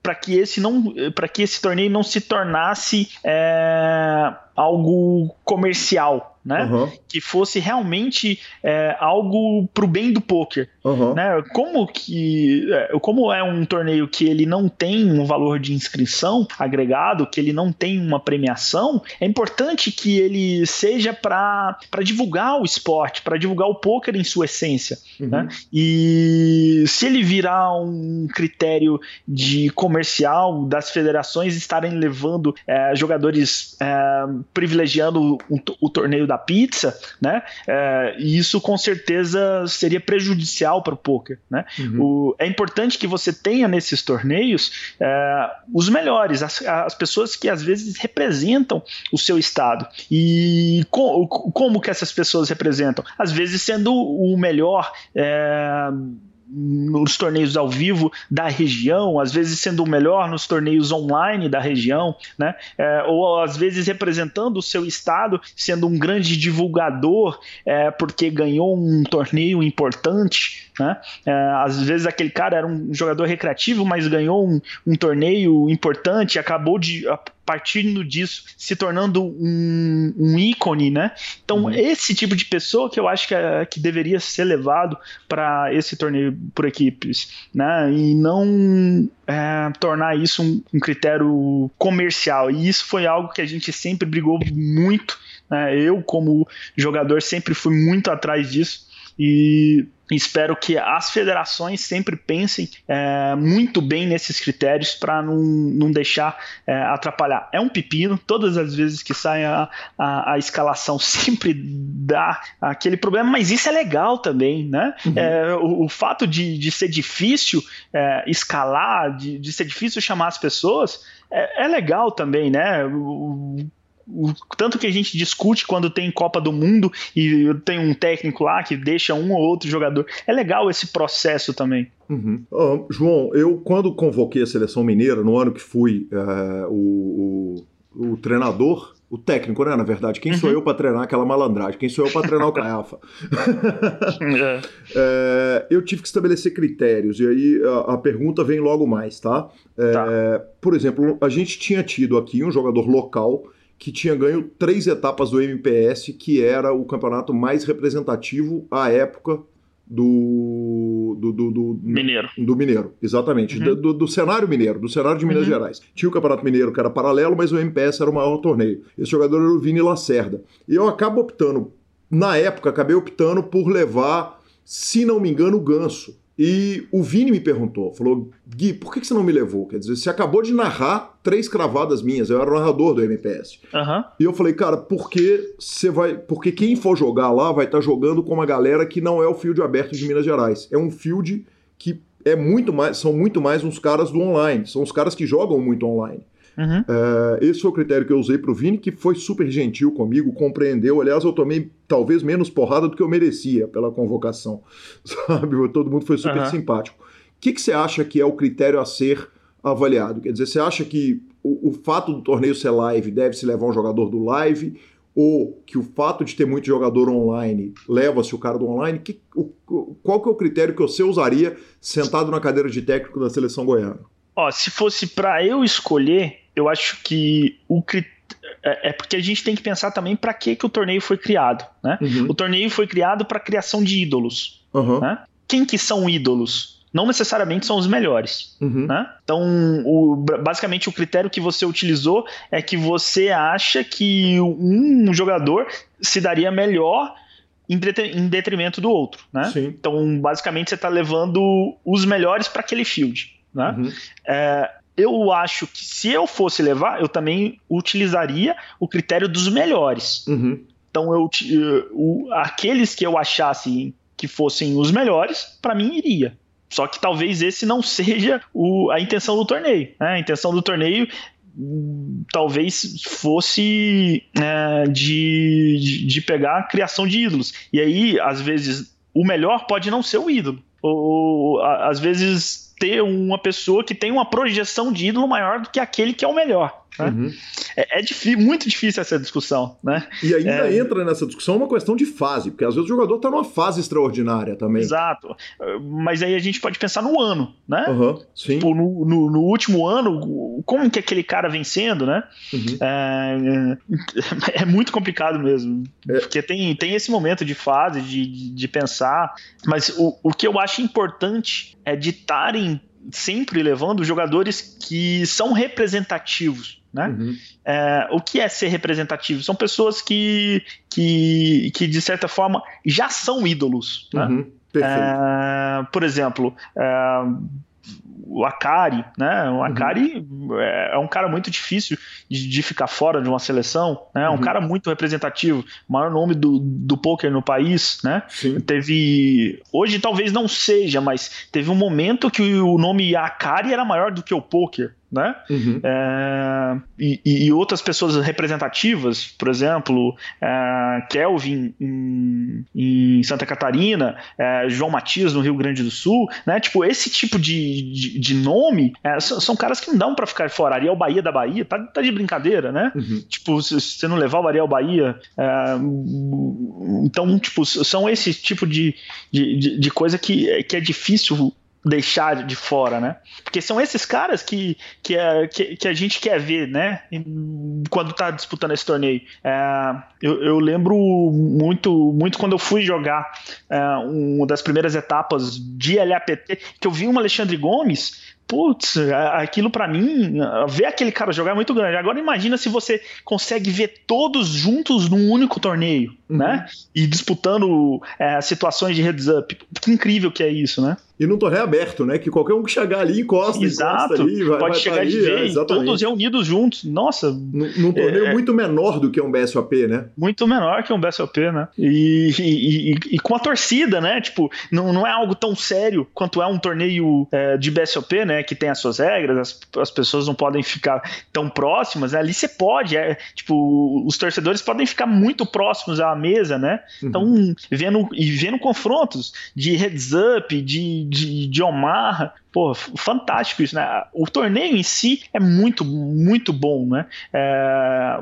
para que esse não para que esse torneio não se tornasse é, algo comercial né? Uhum. Que fosse realmente é, algo pro bem do poker, uhum. né? Como que, é, como é um torneio que ele não tem um valor de inscrição agregado, que ele não tem uma premiação, é importante que ele seja para divulgar o esporte, para divulgar o poker em sua essência, uhum. né? E se ele virar um critério de comercial das federações estarem levando é, jogadores é, privilegiando o, o torneio da da pizza, né? É, e isso com certeza seria prejudicial para o poker, né? Uhum. O, é importante que você tenha nesses torneios é, os melhores, as, as, pessoas que às vezes representam o seu estado. E como que essas pessoas representam? Às vezes sendo o melhor. É, nos torneios ao vivo da região, às vezes sendo o melhor nos torneios online da região, né? É, ou às vezes representando o seu estado, sendo um grande divulgador é, porque ganhou um torneio importante, né? É, às vezes aquele cara era um jogador recreativo, mas ganhou um, um torneio importante, acabou de partindo disso, se tornando um, um ícone, né? Então, uhum. esse tipo de pessoa que eu acho que, é, que deveria ser levado para esse torneio por equipes, né? E não é, tornar isso um, um, critério comercial. E isso foi algo que a gente sempre brigou muito. Né? Eu, como jogador, sempre fui muito atrás disso. E espero que as federações sempre pensem é, muito bem nesses critérios para não, não deixar é, atrapalhar. É um pepino, todas as vezes que sai a, a, a, escalação sempre dá aquele problema, mas isso é legal também, né? Uhum. É, o, o, fato de, de ser difícil é, escalar, de, de ser difícil chamar as pessoas, é, é legal também, né? O, o tanto que a gente discute quando tem Copa do Mundo e tem um técnico lá que deixa um ou outro jogador. É legal esse processo também. Uhum. Uh, João, eu quando convoquei a seleção mineira, no ano que fui uh, o, o, o, treinador, o técnico, né? Na verdade, quem uhum. sou eu para treinar aquela malandragem? Quem sou eu para treinar o Caiafa? é. é, eu tive que estabelecer critérios, e aí a, a pergunta vem logo mais, tá? É, tá? Por exemplo, a gente tinha tido aqui um jogador local que tinha ganho três etapas do MPS, que era o campeonato mais representativo à época do, do, do, do Mineiro. Do Mineiro, exatamente. Uhum. Do, do, cenário mineiro, do cenário de Minas uhum. Gerais. Tinha o Campeonato Mineiro que era paralelo, mas o MPS era o maior torneio. Esse jogador era o Vini Lacerda. E eu acabo optando, na época, acabei optando por levar, se não me engano, o Ganso. E o Vini me perguntou, falou, Gui, por que você não me levou? Quer dizer, você acabou de narrar três cravadas minhas, eu era o narrador do MPS. Uhum. E eu falei, cara, porque você vai. Porque quem for jogar lá vai estar tá jogando com uma galera que não é o field aberto de Minas Gerais. É um field que é muito mais. São muito mais uns caras do online. São os caras que jogam muito online. Uhum. É, esse foi o critério que eu usei para o Vini, que foi super gentil comigo, compreendeu. Aliás, eu tomei talvez menos porrada do que eu merecia pela convocação, sabe? Todo mundo foi super uhum. simpático. O que, que você acha que é o critério a ser avaliado? Quer dizer, você acha que o, o fato do torneio ser live deve se levar um jogador do live? ou que o fato de ter muito jogador online leva-se o cara do online, que, o, qual que é o critério que você usaria sentado na cadeira de técnico da seleção goiana? Ó, se fosse para eu escolher, eu acho que o é, é porque a gente tem que pensar também para que, que o torneio foi criado. Né? Uhum. O torneio foi criado para criação de ídolos. Uhum. Né? Quem que são ídolos? Não necessariamente são os melhores. Uhum. Né? Então, o, basicamente, o critério que você utilizou é que você acha que um jogador se daria melhor em detrimento do outro. Né? Então, basicamente, você está levando os melhores para aquele field. Né? Uhum. É, eu acho que se eu fosse levar, eu também utilizaria o critério dos melhores. Uhum. Então, eu, eu, aqueles que eu achasse que fossem os melhores, para mim iria. Só que talvez esse não seja o, a intenção do torneio. Né? A intenção do torneio talvez fosse é, de, de, de pegar a criação de ídolos. E aí, às vezes, o melhor pode não ser o ídolo. Ou, às vezes ter uma pessoa que tem uma projeção de ídolo maior do que aquele que é o melhor. Né? Uhum. É, é difícil, muito difícil essa discussão. Né? E ainda é... entra nessa discussão uma questão de fase, porque às vezes o jogador está numa fase extraordinária também. Exato. Mas aí a gente pode pensar no ano, né? Uhum, sim. Tipo, no, no, no, último ano, como que aquele cara vencendo, né? Uhum. É, é, é, muito complicado mesmo. É. Porque tem, tem esse momento de fase, de, de, de pensar. Mas o, o que eu acho importante é de estarem sempre levando jogadores que são representativos. Né? Uhum. É, o que é ser representativo? São pessoas que, que, que de certa forma, já são ídolos. Né? Uhum. É, por exemplo, é, o Akari, né? O uhum. Akari uhum. é um cara muito difícil de, de, ficar fora de uma seleção, né? É um uhum. cara muito representativo, maior nome do, do poker no país, né? Sim. Teve, hoje talvez não seja, mas teve um momento que o nome Akari era maior do que o poker. Né? Uhum. É, e, e outras pessoas representativas, por exemplo, é, Kelvin em, em Santa Catarina, é, João Matias no Rio Grande do Sul, né? Tipo, esse tipo de, de, de nome é, são, são caras que não dão pra ficar fora. Ariel Bahia da Bahia, tá, tá de brincadeira, né? Uhum. Tipo, se você não levar o Ariel Bahia. é, então, tipo, são esse tipo de, de, de- de coisa que, que é difícil deixar de fora, né? Porque são esses caras que, que, é, que, que a gente quer ver, né? Quando tá disputando esse torneio. É, eu, eu lembro muito, muito quando eu fui jogar é, uma das primeiras etapas de LAPT, que eu vi um Alexandre Gomes. Putz, aquilo pra mim, ver aquele cara jogar é muito grande. Agora imagina se você consegue ver todos juntos num único torneio, né? E disputando é, situações de heads up. Que incrível que é isso, né? E num torneio aberto, né? Que qualquer um que chegar ali encosta, Exato. encosta ali, vai, Pode vai chegar de é, vez, exatamente. todos reunidos juntos. Nossa, Num, num torneio É, é. muito menor do que um BSOP, né? muito menor que um BSOP, né? E, e- e- e com a torcida, né? Tipo, não, não é algo tão sério quanto é um torneio é, de BSOP, né? Que tem as suas regras, as, as pessoas não podem ficar tão próximas. né? Ali você pode, é, tipo, os torcedores podem ficar muito próximos à mesa, né? Então, vendo, e vendo confrontos de heads up, de, de, de Omar, pô, fantástico isso, né? O torneio em si é muito, muito bom, né? É,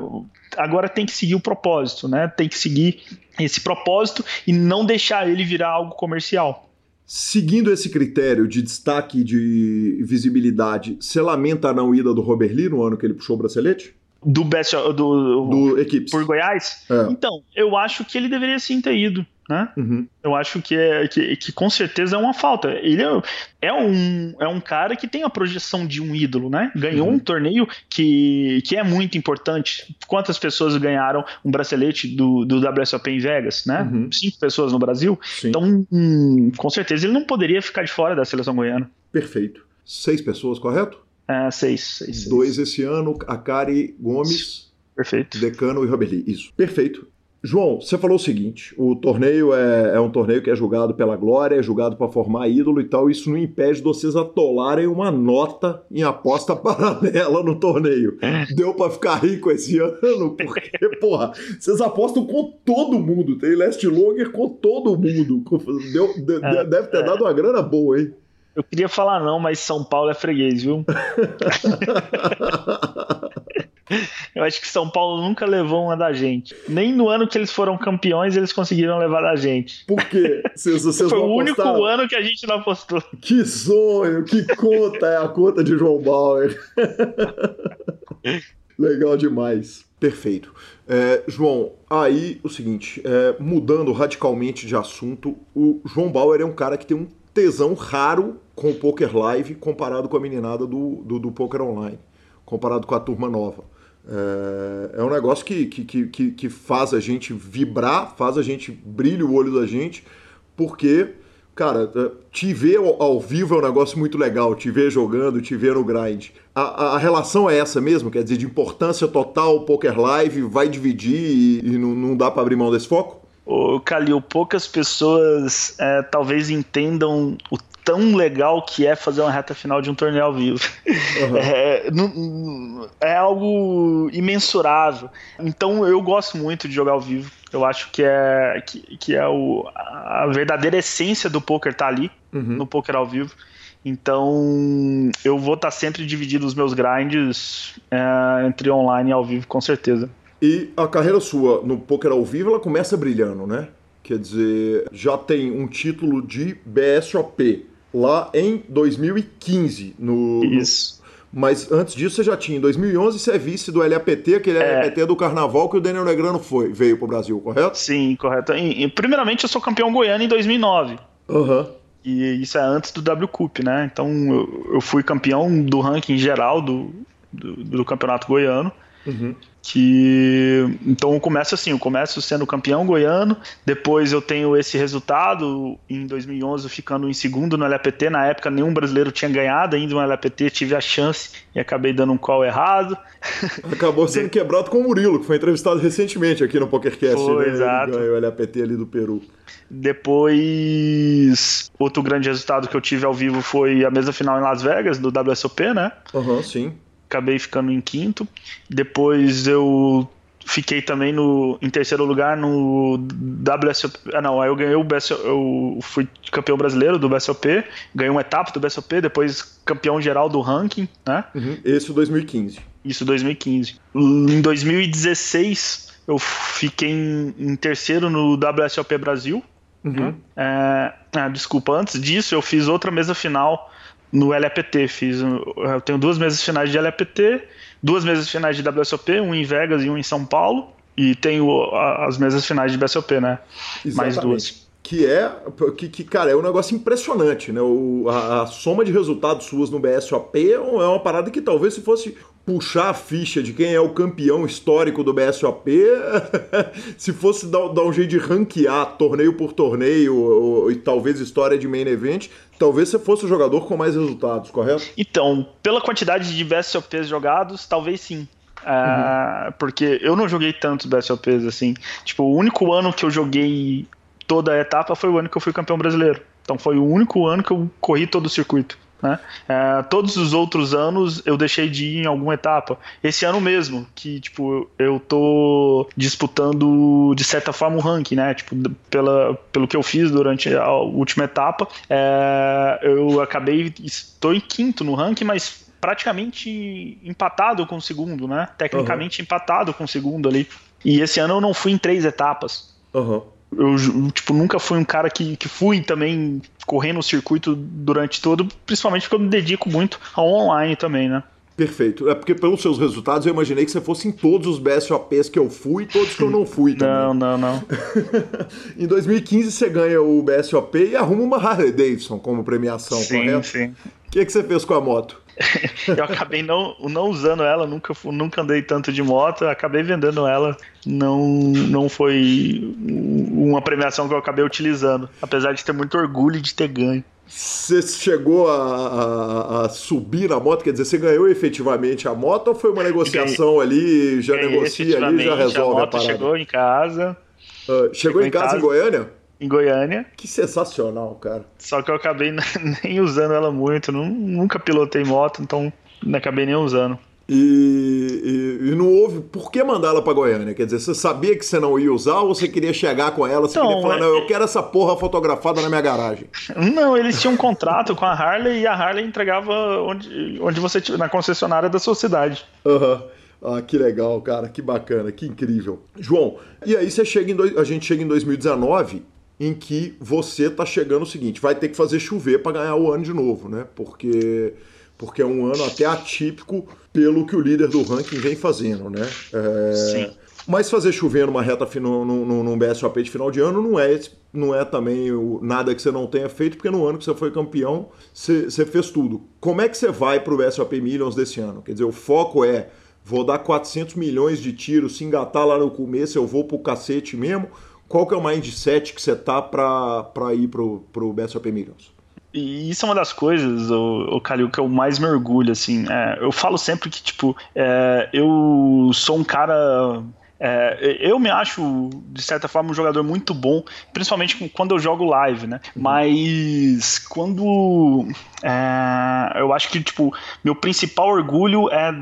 agora tem que seguir o propósito, né? Tem que seguir esse propósito e não deixar ele virar algo comercial. Seguindo esse critério de destaque e de visibilidade, você lamenta a não ida do Robert Lee no ano que ele puxou o bracelete? Do best do, Do Equipes. por Goiás? É. Então, eu acho que ele deveria sim ter ido, né? Uhum. Eu acho que, é, que, que com certeza é uma falta. Ele é, é um, é um cara que tem a projeção de um ídolo, né? Ganhou Uhum. um torneio que, que é muito importante. Quantas pessoas ganharam um bracelete do, do WSOP em Vegas, né? Uhum. Cinco pessoas no Brasil. Sim. Então, hum, com certeza, ele não poderia ficar de fora da seleção goiana. Perfeito. Seis pessoas, correto? É, seis, seis, seis. Dois esse ano, Akari Gomes, Perfeito. Decano e Robert Lee. Isso. Perfeito. João, você falou o seguinte: o torneio é, é um torneio que é julgado pela glória, é julgado para formar ídolo e tal. Isso não impede de vocês atolarem uma nota em aposta paralela no torneio. Deu para ficar rico esse ano, porque, porra, vocês apostam com todo mundo. Tem Last Longer com todo mundo. Deu- de- de- É, deve ter é. dado uma grana boa, hein? Eu queria falar não, mas São Paulo é freguês, viu? Eu acho que São Paulo nunca levou uma da gente. Nem no ano que eles foram campeões eles conseguiram levar da gente. Por quê? Vocês, vocês Foi o único ano que a gente não apostou. Que sonho, que conta é a conta de João Bauer. Legal demais. Perfeito. É, João, aí o seguinte, é, mudando radicalmente de assunto, o João Bauer é um cara que tem um tesão raro com o Poker Live comparado com a meninada do, do, do Poker Online, comparado com a turma nova. É, é um negócio que, que, que, que- faz a gente vibrar, faz a gente brilha o olho da gente, porque, cara, é, te ver ao, vivo é um negócio muito legal, te ver jogando, te ver no grind. A, a- a relação é essa mesmo, quer dizer, de importância total, Poker Live vai dividir e, e não, não dá pra abrir mão desse foco? Ô, Calil, poucas pessoas é, talvez entendam o tão legal que é fazer uma reta final de um torneio ao vivo. Aham. É, é algo imensurável. Então eu gosto muito de jogar ao vivo. Eu acho que é, que, que é o, a verdadeira essência do poker tá ali, Uhum. no poker ao vivo. Então eu vou estar sempre dividindo os meus grinds é, entre online e ao vivo, com certeza. E a carreira sua no poker ao vivo, ela começa brilhando, né? Quer dizer, já tem um título de BSOP lá em 2015 no, no- Isso. Mas antes disso você já tinha. Em 2011 você é vice do LAPT, aquele É. LAPT do Carnaval que o Daniel Negrano foi, veio pro Brasil, correto? Sim, correto. E- primeiramente, eu sou campeão goiano em 2009. Aham. E isso é antes do W Cup, né? Então eu, eu fui campeão do ranking geral do, do, do campeonato goiano. Uhum. que então eu começo assim, eu começo sendo campeão goiano, depois eu tenho esse resultado em 2011 ficando em segundo no LAPT, na época nenhum brasileiro tinha ganhado ainda um LAPT, tive a chance e acabei dando um call errado. Acabou sendo quebrado com o Murilo, que foi entrevistado recentemente aqui no PokerCast, Foi, né? exato. O LAPT ali do Peru. Depois, outro grande resultado que eu tive ao vivo foi a mesa final em Las Vegas, do WSOP, né? Aham, sim. Acabei ficando em quinto. Depois eu fiquei também no, em terceiro lugar no WSOP. Ah, não, aí eu ganhei o BSOP, eu fui campeão brasileiro do BSOP, ganhei uma etapa do BSOP, depois campeão geral do ranking, né? Uhum. Esse é o 2015. Isso 2015. Em 2016 eu fiquei em, em terceiro no WSOP Brasil. Uhum. É, ah, desculpa, antes disso eu fiz outra mesa final no LAPT. Fiz, eu tenho duas mesas finais de LAPT, duas mesas finais de WSOP, um em Vegas e um em São Paulo. E tenho as mesas finais de BSOP, né? Mais duas. Que é, que, que, cara, é um negócio impressionante, né? O, a, a soma de resultados suas no BSOP é é uma parada que talvez se fosse puxar a ficha de quem é o campeão histórico do BSOP, se fosse dar, dar um jeito de ranquear torneio por torneio ou- e talvez história de main event, talvez você fosse o jogador com mais resultados, correto? Então, pela quantidade de BSOPs jogados, talvez sim. Ah, Porque eu não joguei tantos BSOPs assim. Tipo, o único ano que eu joguei toda a etapa foi o ano que eu fui campeão brasileiro. Então foi o único ano que eu corri todo o circuito. Né? Ah, todos os outros anos eu deixei de ir em alguma etapa. Esse ano mesmo, que tipo, eu tô disputando de certa forma o ranking, né? Tipo, pela, pelo que eu fiz durante a última etapa, é, eu acabei. Estou em quinto no ranking, mas praticamente empatado com o segundo, né? Tecnicamente empatado com o segundo ali. E esse ano eu não fui em três etapas Aham. Eu tipo, nunca fui um cara que, que fui também correndo o circuito durante todo, principalmente porque eu me dedico muito ao online também, né? Perfeito. É porque pelos seus resultados eu imaginei que você fosse em todos os BSOPs que eu fui e todos que eu não fui também. Não, não, não. Em 2015 você ganha o BSOP e arruma uma Harley Davidson como premiação, sim, correto? sim. O que, que você fez com a moto? Eu acabei não, não usando ela, nunca, nunca andei tanto de moto, acabei vendendo ela. Não, não foi uma premiação que eu acabei utilizando, apesar de ter muito orgulho de ter ganho. Você chegou a, a- a subir na moto? Quer dizer, você ganhou efetivamente a moto ou foi uma negociação ali, já Ganhei negocia ali, já resolve a a, moto parada? chegou em casa, Ah, chegou em casa, em Goiânia? Em Goiânia, Que sensacional, cara. Só que eu acabei nem usando ela muito, nu- nunca pilotei moto, então não acabei nem usando. E, e- e não houve. Por que mandar ela pra Goiânia? Quer dizer, você sabia que você não ia usar ou você queria chegar com ela? Você Então, queria falar, é- não, eu quero essa porra fotografada na minha garagem. Não, eles tinham um contrato com a Harley e a Harley entregava onde, onde você na concessionária da sua cidade. Aham. Ah, que legal, cara, que bacana, que incrível. João, e aí você chega em dois- a gente chega em 2019, em que você tá chegando o seguinte, vai ter que fazer chover para ganhar o ano de novo, né? Porque porque é um ano até atípico pelo que o líder do ranking vem fazendo, né? É, Sim. Mas fazer chover numa reta final, num, num, BSOP de final de ano não é, não é também o- nada que você não tenha feito, porque no ano que você foi campeão, você, você fez tudo. Como é que você vai pro BSOP Millions desse ano? Quer dizer, o foco é, vou dar 400 milhões de tiros, se engatar lá no começo, eu vou pro cacete mesmo. Qual que é o mindset que você tá pra ir pro, pro BSOP Millions? E isso é uma das coisas, o, Calil, que eu mais me orgulho, assim. É, eu falo sempre que, tipo, é, eu sou um cara. É, eu me acho, de certa forma, um jogador muito bom, principalmente quando eu jogo live, né? Mas quando. é, eu acho que, tipo, meu principal orgulho é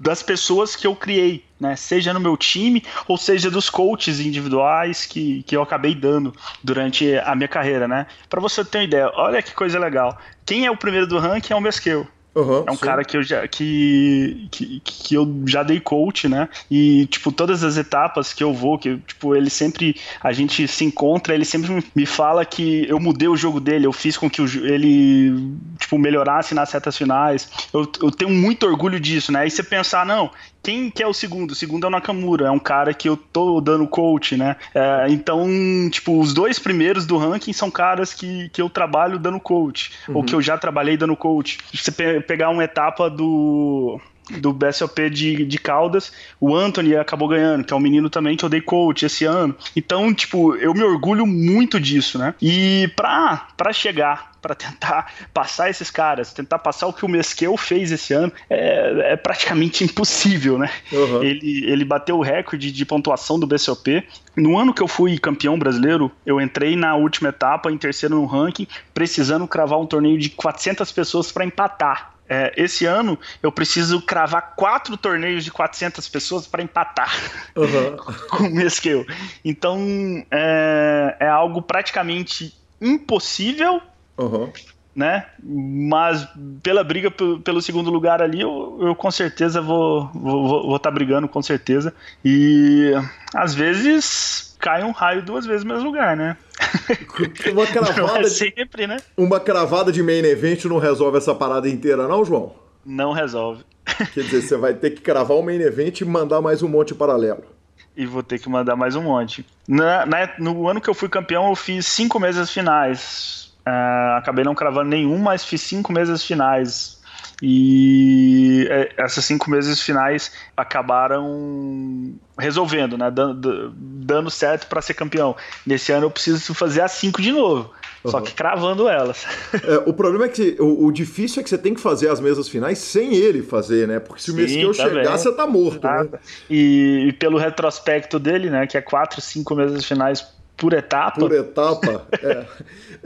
das pessoas que eu criei, né? Seja no meu time ou seja dos coaches individuais que, que eu acabei dando durante a minha carreira, né? Para você ter uma ideia, olha que coisa legal. Quem é o primeiro do ranking é o Mesquil. Uhum, É um sim. cara que eu já que, que, que eu já dei coach, né? E tipo todas as etapas que eu vou, que tipo ele sempre a gente se encontra, ele sempre me- fala que eu mudei o jogo dele, eu fiz com que o, ele tipo melhorasse nas retas finais. Eu, eu tenho muito orgulho disso, né? E você pensar não, quem que é o segundo? O segundo é o Nakamura, é um cara que eu tô dando coach, né? É, então, tipo, os dois primeiros do ranking são caras que, que eu trabalho dando coach, ou que eu já trabalhei dando coach. Você pegar uma etapa do do BSOP de, de Caldas. O Anthony acabou ganhando, que é um menino também que eu dei coach esse ano. Então, tipo, eu me orgulho muito disso, né? E pra, pra chegar para tentar passar esses caras, tentar passar o que o Mesquel fez esse ano, é, é praticamente impossível, né? Uhum. Ele, ele bateu o recorde de pontuação do BCOP. No ano que eu fui campeão brasileiro, eu entrei na última etapa, em terceiro no ranking, precisando cravar um torneio de 400 pessoas para empatar. É, esse ano eu preciso cravar quatro torneios de 400 pessoas para empatar uhum. com o Mesquel. Então é, é algo praticamente impossível Uhum. Né? Mas pela briga pelo, segundo lugar ali, eu, eu com certeza vou estar vou, vou tá brigando, com certeza. E às vezes cai um raio duas vezes no mesmo lugar, né? Uma cravada. é sempre, né? Uma cravada de main event não resolve essa parada inteira, não, João? Não resolve. Quer dizer, você vai ter que cravar o main event e mandar mais um monte paralelo e vou ter que mandar mais um monte. Na, na, no ano que eu fui campeão, eu fiz cinco mesas finais. Uh, acabei não cravando nenhum, mas fiz cinco mesas finais. E é, essas cinco meses finais acabaram resolvendo, né? Dando, dando certo para ser campeão. Nesse ano eu preciso fazer as cinco de novo. Uhum. Só que cravando elas. É, o problema é que o, o, difícil é que você tem que fazer as mesas finais sem ele fazer, né? Porque se o Mesquil tá chegar, bem. você tá morto. Né? E, e, pelo retrospecto dele, né? Que é quatro, cinco mesas finais por etapa. Por etapa. é.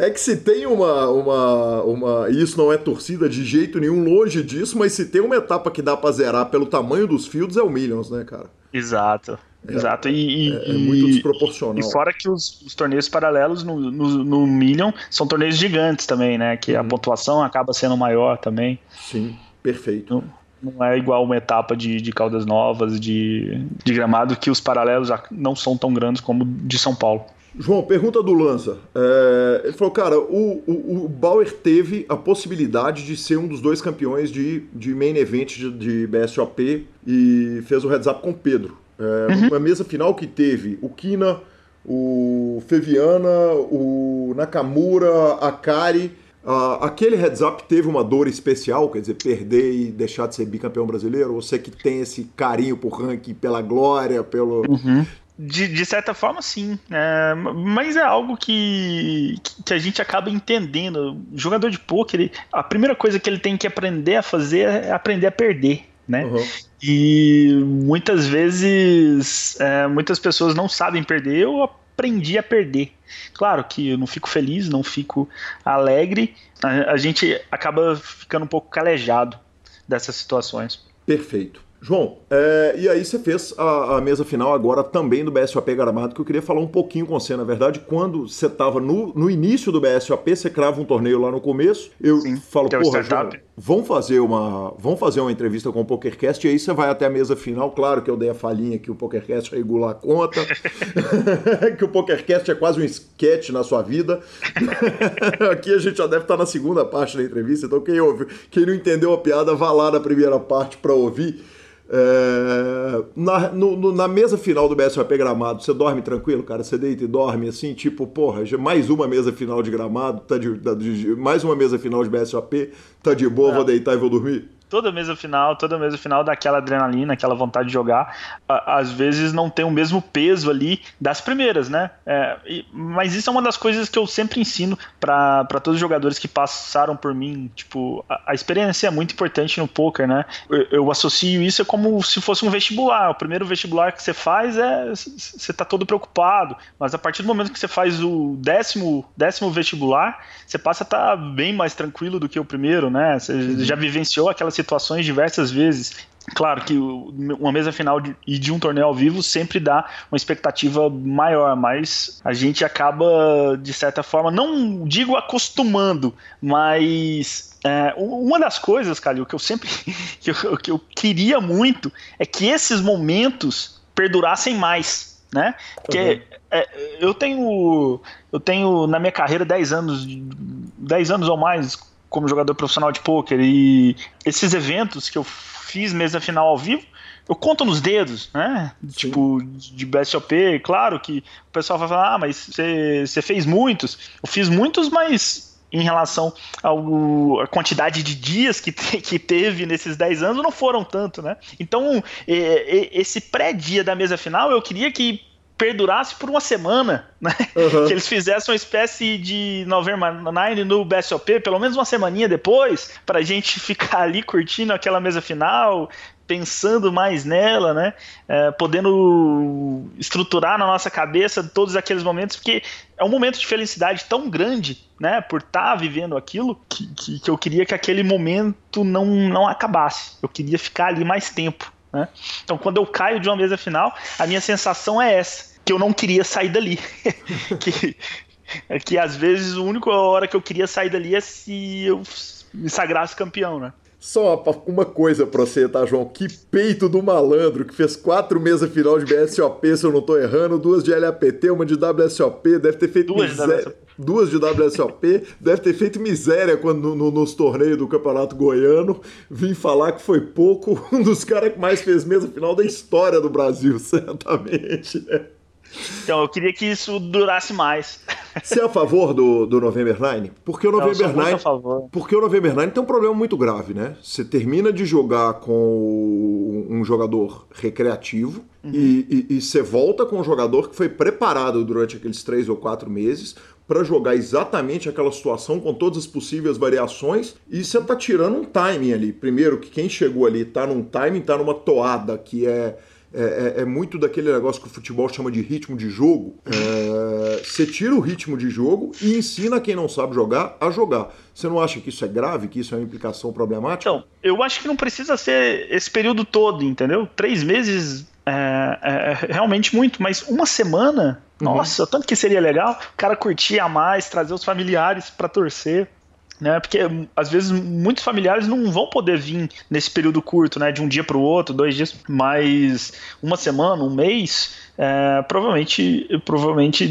é que se tem uma, uma, uma. Isso não é torcida de jeito nenhum, longe disso, mas se tem uma etapa que dá pra zerar pelo tamanho dos fields, é o Millions, né, cara? Exato. É, Exato, e, é, é, muito desproporcional. E fora que os, os torneios paralelos no, no, no, Million são torneios gigantes também, né? Que a uhum. pontuação acaba sendo maior também. Sim, perfeito. Não, não é igual uma etapa de, de Caldas Novas, de, de gramado, que os paralelos não são tão grandes como de São Paulo. João, pergunta do Lanza. É, ele falou, cara, o, o, o, Bauer teve a possibilidade de ser um dos dois campeões de, de main event de, de BSOP e fez o heads up com o Pedro. É, uhum. Uma mesa final que teve o Kina, o Feviana, o Nakamura, a Kari. Uh, aquele heads up teve uma dor especial, quer dizer, perder e deixar de ser bicampeão brasileiro? Você que tem esse carinho por ranking, pela glória, pelo. Uhum. De, de certa forma, sim. É, mas é algo que, que a gente acaba entendendo. O jogador de pôquer, a primeira coisa que ele tem que aprender a fazer é aprender a perder. Né? Uhum. E muitas vezes, é, muitas pessoas não sabem perder. Eu aprendi a perder. Claro que eu não fico feliz, não fico alegre. A, a gente acaba ficando um pouco calejado dessas situações. Perfeito. João, é, e aí você fez a, a, mesa final agora também do BSOP Gramado, que eu queria falar um pouquinho com você. Na verdade, quando você estava no, no início do BSOP, você crava um torneio lá no começo, eu Sim, falo, é porra, João, vamos fazer, uma, vamos fazer uma entrevista com o PokerCast, e aí você vai até a mesa final. Claro que eu dei a falinha que o PokerCast regula a conta, que o PokerCast é quase um sketch na sua vida. Aqui a gente já deve estar na segunda parte da entrevista, então quem ouve, quem não entendeu a piada, vá lá na primeira parte para ouvir. É, na, no, na mesa final do BSOP gramado, você dorme tranquilo, cara? Você deita e dorme assim, tipo, porra, mais uma mesa final de gramado, tá de, tá de mais uma mesa final de BSOP, tá de boa, vou deitar e vou dormir? Toda mesa final, toda mesa final daquela adrenalina, aquela vontade de jogar, às vezes não tem o mesmo peso ali das primeiras, né? É, e, mas isso é uma das coisas que eu sempre ensino para todos os jogadores que passaram por mim. Tipo, a, a experiência é muito importante no poker, né? Eu, eu, associo isso como se fosse um vestibular. O primeiro vestibular que você faz é você tá todo preocupado, mas a partir do momento que você faz o décimo, décimo vestibular, você passa a estar tá bem mais tranquilo do que o primeiro, né? Você uhum. já vivenciou aquela situações diversas vezes. Claro que uma mesa final de, e de um torneio ao vivo sempre dá uma expectativa maior, mas a gente acaba, de certa forma, não digo acostumando, mas é, uma das coisas, Calil, que eu sempre que eu, que eu queria muito é que esses momentos perdurassem mais, né? Porque uhum. é, eu tenho eu tenho na minha carreira 10 anos 10 anos ou mais como jogador profissional de pôquer e esses eventos que eu fiz mesa final ao vivo, eu conto nos dedos, né? Sim. Tipo, de BSOP, claro que o pessoal vai falar, ah, mas você fez muitos. Eu fiz muitos, mas em relação à quantidade de dias que, te, que teve nesses 10 anos, não foram tanto, né? Então, é, é, esse pré-dia da mesa final, eu queria que perdurasse por uma semana, né? Uhum. Que eles fizessem uma espécie de November Nine no BSOP, pelo menos uma semaninha depois, pra gente ficar ali curtindo aquela mesa final, pensando mais nela, né? É, podendo estruturar na nossa cabeça todos aqueles momentos, porque é um momento de felicidade tão grande, né? Por estar tá vivendo aquilo, que, que, que eu queria que aquele momento não, não acabasse. Eu queria ficar ali mais tempo. Né? Então, quando eu caio de uma mesa final, a minha sensação é essa que eu não queria sair dali. que, que às vezes a única hora que eu queria sair dali é se eu me sagrasse campeão, né? Só uma coisa pra você, tá, João? Que peito do malandro que fez quatro mesas final de BSOP, se eu não tô errando, duas de LAPT, uma de WSOP, deve ter feito duas miséria. Duas de WSOP, deve ter feito miséria quando no, nos torneios do Campeonato Goiano. Vim falar que foi pouco, um dos caras que mais fez mesa final da história do Brasil, certamente, né? Então eu queria que isso durasse mais. Você é a favor do, do November Nine? Porque o November Não, Nine. Porque o November Nine tem um problema muito grave, né? Você termina de jogar com um jogador recreativo uhum. e, e, e você volta com um jogador que foi preparado durante aqueles três ou quatro meses para jogar exatamente aquela situação com todas as possíveis variações e você tá tirando um timing ali. Primeiro que quem chegou ali tá num timing, tá numa toada que é é, é, é, muito daquele negócio que o futebol chama de ritmo de jogo. É, você tira o ritmo de jogo e ensina quem não sabe jogar a jogar. Você não acha que isso é grave, que isso é uma implicação problemática? Então, eu acho que não precisa ser esse período todo, entendeu? Três meses é, é, é realmente muito, mas uma semana, uhum. nossa, tanto que seria legal o cara curtir a mais, trazer os familiares para torcer né? Porque às vezes muitos familiares não vão poder vir nesse período curto, né? De um dia para o outro, dois dias, mas uma semana, um mês, é, provavelmente, provavelmente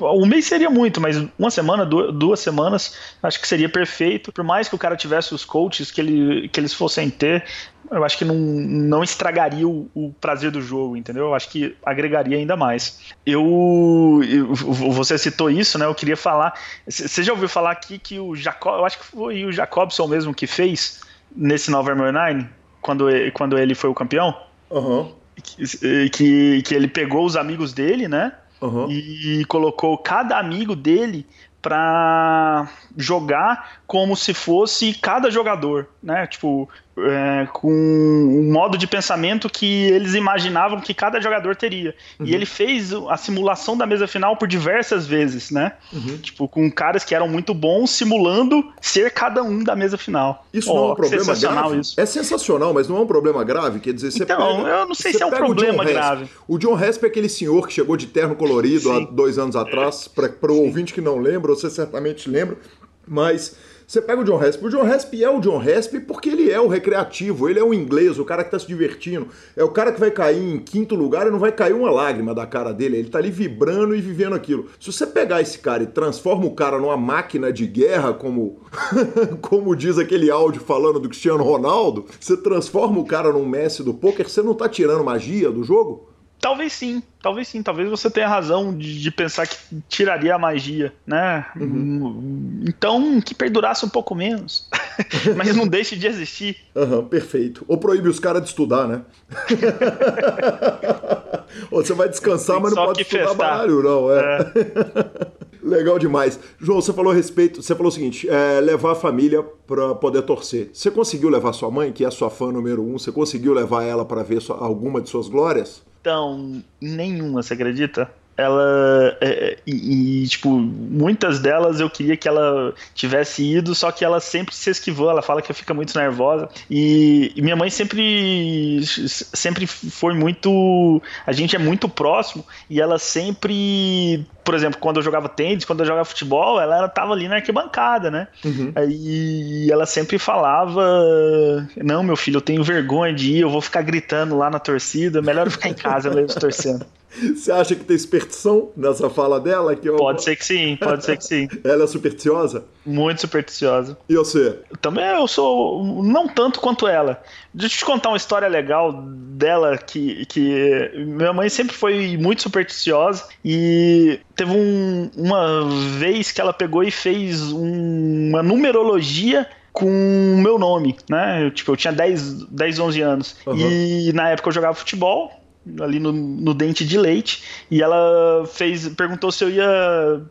um mês seria muito, mas uma semana, duas semanas, acho que seria perfeito. Por mais que o cara tivesse os coaches que, ele, que eles fossem ter, eu acho que não, não estragaria o, o prazer do jogo, entendeu? Eu acho que agregaria ainda mais. Eu, eu, você citou isso, né? Eu queria falar. Você já ouviu falar aqui que o Jacob, eu acho que foi o Jacobson mesmo que fez nesse November 9 quando, quando ele foi o campeão? Uhum que, que ele pegou os amigos dele, né? Uhum. E colocou cada amigo dele para jogar como se fosse cada jogador, né? Tipo, é, com um modo de pensamento que eles imaginavam que cada jogador teria. Uhum. E ele fez a simulação da mesa final por diversas vezes, né? Uhum. Tipo, com caras que eram muito bons simulando ser cada um da mesa final. Isso oh, não é um problema grave? Isso. É sensacional, mas não é um problema grave? Quer dizer, você Então, pega, eu não sei se é um problema o grave. O John Resp é aquele senhor que chegou de terno colorido Sim. há dois anos atrás, para o ouvinte que não lembra, você certamente lembra, mas você pega o John Rasp. O John Rasp é o John Rasp porque ele é o recreativo, ele é o inglês, o cara que tá se divertindo. É o cara que vai cair em quinto lugar e não vai cair uma lágrima da cara dele. Ele tá ali vibrando e vivendo aquilo. Se você pegar esse cara e transforma o cara numa máquina de guerra, como, como diz aquele áudio falando do Cristiano Ronaldo, você transforma o cara num Messi do poker, você não tá tirando magia do jogo? Talvez sim, talvez sim, talvez você tenha razão de, de pensar que tiraria a magia, né? Uhum. Então, que perdurasse um pouco menos, mas não deixe de existir. Uhum, perfeito. Ou proíbe os caras de estudar, né? Ou você vai descansar, mas não pode estudar baralho, não, é. é. Legal demais. João, você falou a respeito, você falou o seguinte, é, levar a família para poder torcer. Você conseguiu levar sua mãe, que é sua fã número um, você conseguiu levar ela para ver sua, alguma de suas glórias? Então, nenhuma, você acredita? Ela é, é, e, e, tipo muitas delas eu queria que ela tivesse ido só que ela sempre se esquivou ela fala que fica muito nervosa e, e, minha mãe sempre sempre foi muito a gente é muito próximo e ela sempre por exemplo quando eu jogava tênis quando eu jogava futebol ela, ela tava ali na arquibancada né uhum. e ela sempre falava não meu filho eu tenho vergonha de ir eu vou ficar gritando lá na torcida melhor ficar em casa mesmo torcendo Você acha que tem superstição nessa fala dela? Que eu... Pode ser que sim, pode ser que sim. Ela é supersticiosa? Muito supersticiosa. E você? Também eu sou não tanto quanto ela. Deixa eu te contar uma história legal dela que, que minha mãe sempre foi muito supersticiosa e teve um, uma vez que ela pegou e fez um- uma numerologia com o meu nome, né? Eu, tipo, eu tinha 10, 10 11 anos. Uhum. E na época eu jogava futebol, ali no, no dente de leite, e ela fez, perguntou se eu ia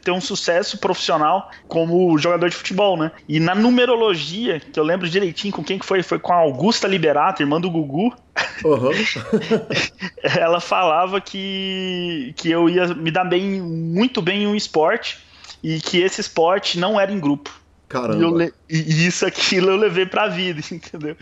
ter um sucesso profissional como jogador de futebol, né? E na numerologia, que eu lembro direitinho com quem que foi, foi com a Augusta Liberato, irmã do Gugu, Aham. ela falava que, que eu ia me dar bem, muito bem em um esporte e que esse esporte não era em grupo. E, eu Caramba. e isso, aquilo eu levei pra vida, entendeu?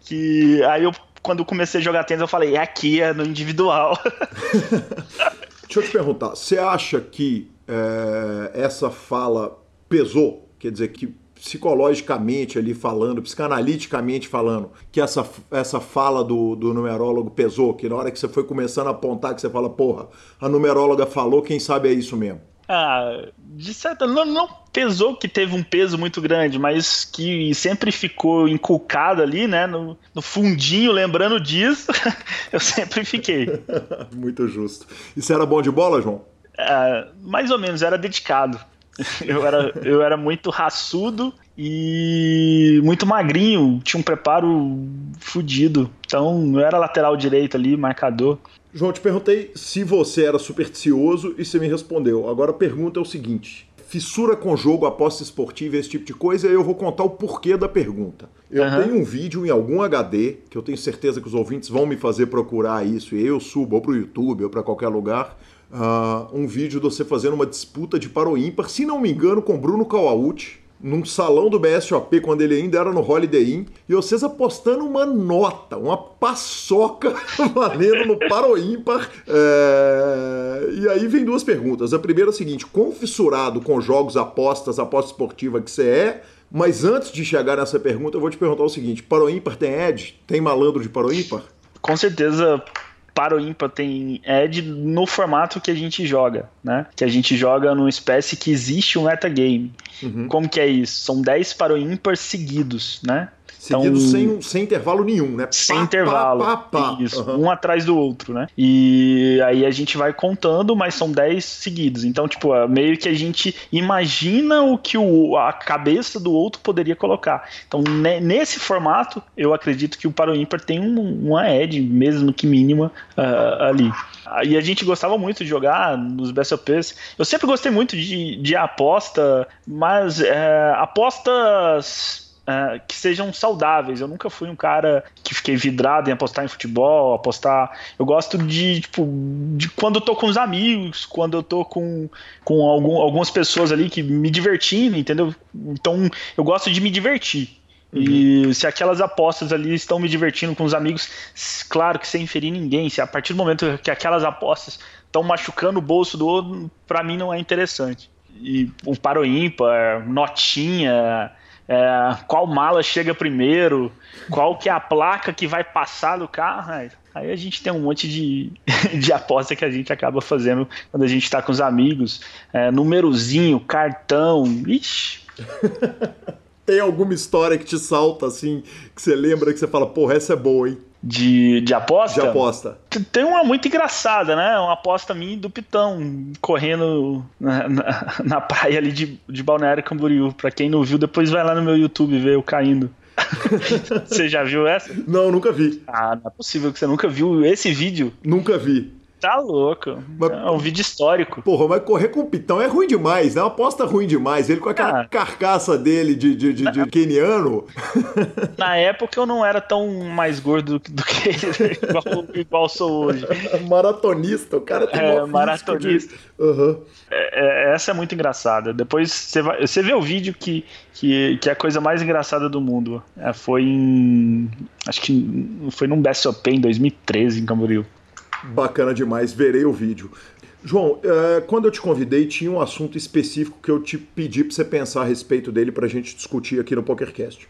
Que aí eu, quando eu comecei a jogar tênis, eu falei, é aqui, é no individual. Deixa eu te perguntar, você acha que é, essa fala pesou? Quer dizer, que psicologicamente ali falando, psicanaliticamente falando, que essa, essa fala do, do numerólogo pesou? Que na hora que você foi começando a apontar, que você fala, porra, a numeróloga falou, quem sabe é isso mesmo? Ah, de certa não, não pesou que teve um peso muito grande, mas que sempre ficou inculcado ali, né, no, no fundinho, lembrando disso, eu sempre fiquei. Muito justo. E você era bom de bola, João? Ah, mais ou menos, era dedicado. Eu era, eu era muito raçudo e muito magrinho, tinha um preparo fudido. Então, eu era lateral direito ali, marcador. João, te perguntei se você era supersticioso e você me respondeu. Agora a pergunta é o seguinte: fissura com jogo, aposta esportiva, esse tipo de coisa, eu vou contar o porquê da pergunta. Eu Aham. tenho um vídeo em algum HD, que eu tenho certeza que os ouvintes vão me fazer procurar isso, e eu subo ou pro YouTube ou para qualquer lugar. ah, um vídeo de você fazendo uma disputa de paro ímpar, se não me engano, com Bruno Kawauchi, num salão do BSOP, quando ele ainda era no Holiday Inn, e vocês apostando uma nota, uma paçoca valendo no paro ímpar. É, E aí vem duas perguntas. A primeira é a seguinte: quão fissurado com jogos, apostas, aposta esportiva que você é? Mas antes de chegar nessa pergunta, eu vou te perguntar o seguinte: paro ímpar tem Ed? Tem malandro de paro ímpar? Com certeza, para o ímpar tem Ed no formato que a gente joga, né? Que a gente joga numa espécie que existe um metagame. Uhum. Como que é isso? São 10 para o ímpar seguidos, né? Seguido Então- sem, sem intervalo nenhum, né? Sem Pá, intervalo. pá, pá. Isso, Aham. um atrás do outro, né? E aí a gente vai contando, mas são 10 seguidos. Então, tipo, é meio que a gente imagina o que o, a cabeça do outro poderia colocar. Então, ne- nesse formato, eu acredito que o Paro Ímpar tem um, uma edge, mesmo que mínima, ah, ali. E a gente gostava muito de jogar nos BSOPs. Eu sempre gostei muito de, de aposta, mas é, apostas é, que sejam saudáveis. Eu nunca fui um cara que fiquei vidrado em apostar em futebol, apostar. Eu gosto de, tipo, de quando eu tô com os amigos, quando eu tô com, com algum, algumas pessoas ali que me divertindo, entendeu? Então eu gosto de me divertir. E se aquelas apostas ali estão me divertindo com os amigos, claro que sem ferir ninguém, se a partir do momento que aquelas apostas estão machucando o bolso do outro, pra mim não é interessante. E o paro ímpar, notinha, é, qual mala chega primeiro, qual que é a placa que vai passar do carro. Aí, aí a gente tem um monte de, de aposta que a gente acaba fazendo quando a gente tá com os amigos. É, númerozinho, cartão, ixi. Tem alguma história que te salta assim, que você lembra que você fala, porra, essa é boa, hein? De, de aposta? De aposta. Tem uma muito engraçada, né? Uma aposta minha do Pitão, correndo na, na, na praia ali de, de Balneário Camboriú. Pra quem não viu, depois vai lá no meu YouTube ver eu caindo. você já viu essa? Não, nunca vi. Ah, não é possível que você nunca viu esse vídeo. Nunca vi. Tá louco. Mas- É um vídeo histórico. Porra, mas correr com o Pitão é ruim demais, né? Uma aposta ruim demais. Ele com aquela Ah. carcaça dele de, de, de, de keniano. Na época eu não era tão mais gordo do que ele, igual, igual sou hoje. Maratonista, o cara tem É, maratonista. De... Aham. É, é, essa é muito engraçada. Depois você, vai, você vê o vídeo que, que, que é a coisa mais engraçada do mundo. É, foi em. Acho que foi num BSOP em 2013 em Camboriú. Bacana demais, verei o vídeo. João, é, quando eu te convidei, tinha um assunto específico que eu te pedi para você pensar a respeito dele para a gente discutir aqui no PokerCast.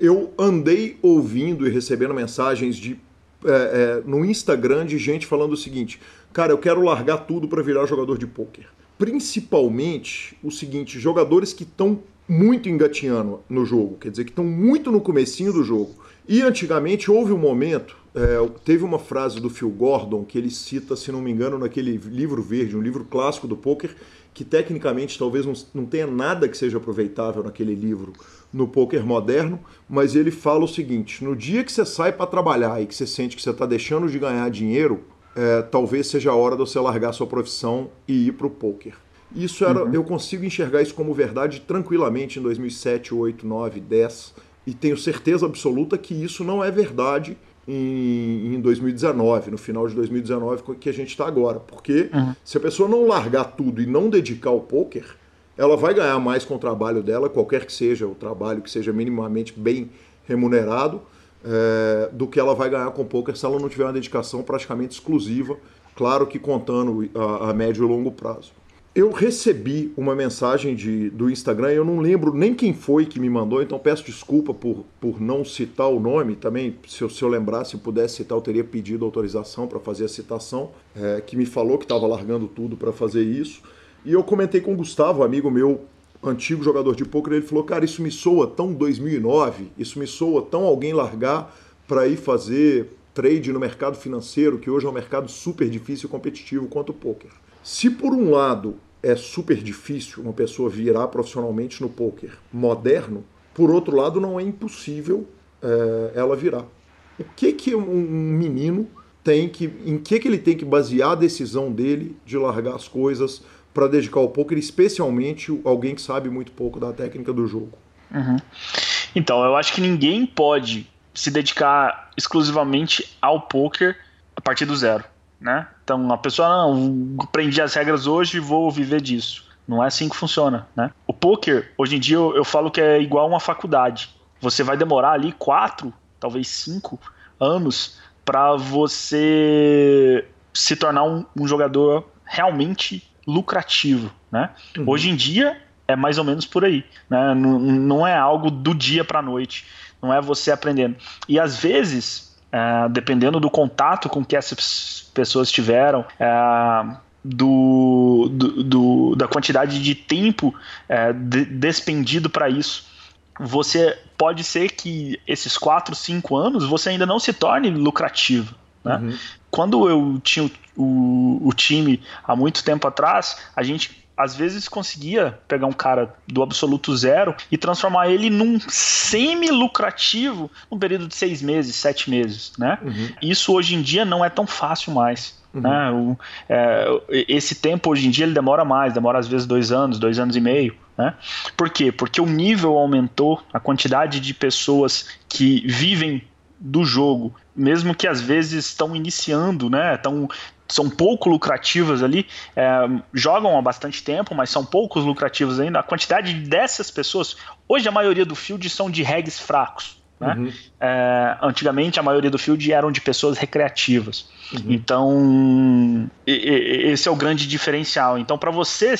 Eu- andei ouvindo e recebendo mensagens de, é, é, no Instagram de gente falando o seguinte: cara, eu quero largar tudo para virar jogador de pôquer. Principalmente o seguinte, jogadores que estão muito engatinhando no jogo, quer dizer, que estão muito no comecinho do jogo. E antigamente houve um momento, é, teve uma frase do Phil Gordon que ele cita, se não me engano, naquele livro verde, um livro clássico do poker, que tecnicamente talvez não, não tenha nada que seja aproveitável naquele livro no poker moderno, mas ele fala o seguinte: no dia que você sai para trabalhar e que você sente que você está deixando de ganhar dinheiro, é, talvez seja a hora de você largar sua profissão e ir para o poker. Isso era, uhum. eu consigo enxergar isso como verdade tranquilamente em 2007, 8, 9, 10 e tenho certeza absoluta que isso não é verdade em, em 2019, no final de 2019 que a gente está agora, porque uhum. se a pessoa não largar tudo e não dedicar ao poker, ela vai ganhar mais com o trabalho dela, qualquer que seja o trabalho que seja minimamente bem remunerado, é, do que ela vai ganhar com o poker se ela não tiver uma dedicação praticamente exclusiva, claro que contando a, a médio e longo prazo. Eu recebi uma mensagem de, do Instagram, eu não lembro nem quem foi que me mandou, então peço desculpa por, por não citar o nome. Também, se eu, se eu lembrar, se eu pudesse citar, eu teria pedido autorização para fazer a citação, é, que me falou que estava largando tudo para fazer isso. E eu comentei com o Gustavo, amigo meu, antigo jogador de poker, ele falou: Cara, isso me soa tão 2009, isso me soa tão alguém largar para ir fazer trade no mercado financeiro, que hoje é um mercado super difícil e competitivo quanto o poker. Se por um lado é super difícil uma pessoa virar profissionalmente no poker moderno, por outro lado não é impossível é, ela virar. O que que um menino tem que, em que que ele tem que basear a decisão dele de largar as coisas para dedicar ao poker, especialmente alguém que sabe muito pouco da técnica do jogo? Uhum. Então, eu acho que ninguém pode se dedicar exclusivamente ao poker a partir do zero né? Então a pessoa não aprendi as regras hoje e vou viver disso. Não é assim que funciona, né? O poker hoje em dia eu, eu falo que é igual uma faculdade. Você vai demorar ali quatro, talvez cinco anos para você se tornar um, um, jogador realmente lucrativo, né? Uhum. Hoje em dia é mais ou menos por aí, né? Não, não é algo do dia para noite, não é você aprendendo. E às vezes é, dependendo do contato com que essas pessoas tiveram, é, do, do, do, da quantidade de tempo é, de, despendido para isso, você pode ser que esses 4, 5 anos você ainda não se torne lucrativo. Né? Uhum. Quando eu tinha o, o, o time há muito tempo atrás, a gente às vezes conseguia pegar um cara do absoluto zero e transformar ele num semi-lucrativo num período de seis meses, sete meses, né? Uhum. Isso hoje em dia não é tão fácil mais. Uhum. Né? O, é, esse tempo hoje em dia ele demora mais, demora às vezes dois anos, dois anos e meio. Né? Por quê? Porque o nível aumentou, a quantidade de pessoas que vivem do jogo, mesmo que às vezes estão iniciando, né? Estão são pouco lucrativas ali, é, jogam há bastante tempo, mas são poucos lucrativos ainda. A quantidade dessas pessoas, hoje a maioria do field são de regs fracos. Né? Uhum. É, antigamente a maioria do field eram de pessoas recreativas. Uhum. Então, esse é o grande diferencial. Então, para você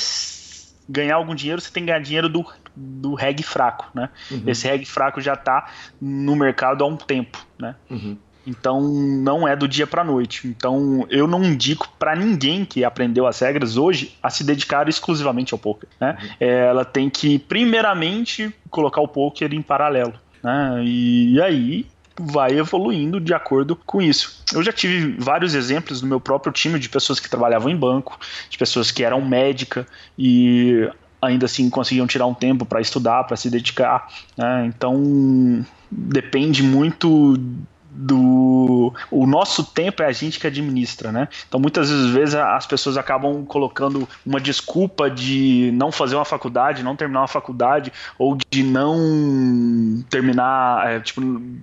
ganhar algum dinheiro, você tem que ganhar dinheiro do, do reg fraco. Né? Uhum. Esse reg fraco já está no mercado há um tempo. Né? Uhum. Então não é do dia para noite. Então eu não indico para ninguém que aprendeu as regras hoje a se dedicar exclusivamente ao poker. Né? Uhum. Ela tem que primeiramente colocar o poker em paralelo. Né? E aí vai evoluindo de acordo com isso. Eu já tive vários exemplos no meu próprio time de pessoas que trabalhavam em banco, de pessoas que eram médica e ainda assim conseguiam tirar um tempo para estudar, para se dedicar. Né? Então depende muito do o nosso tempo é a gente que administra, né? Então muitas vezes as pessoas acabam colocando uma desculpa de não fazer uma faculdade, não terminar uma faculdade ou de não terminar, é, tipo,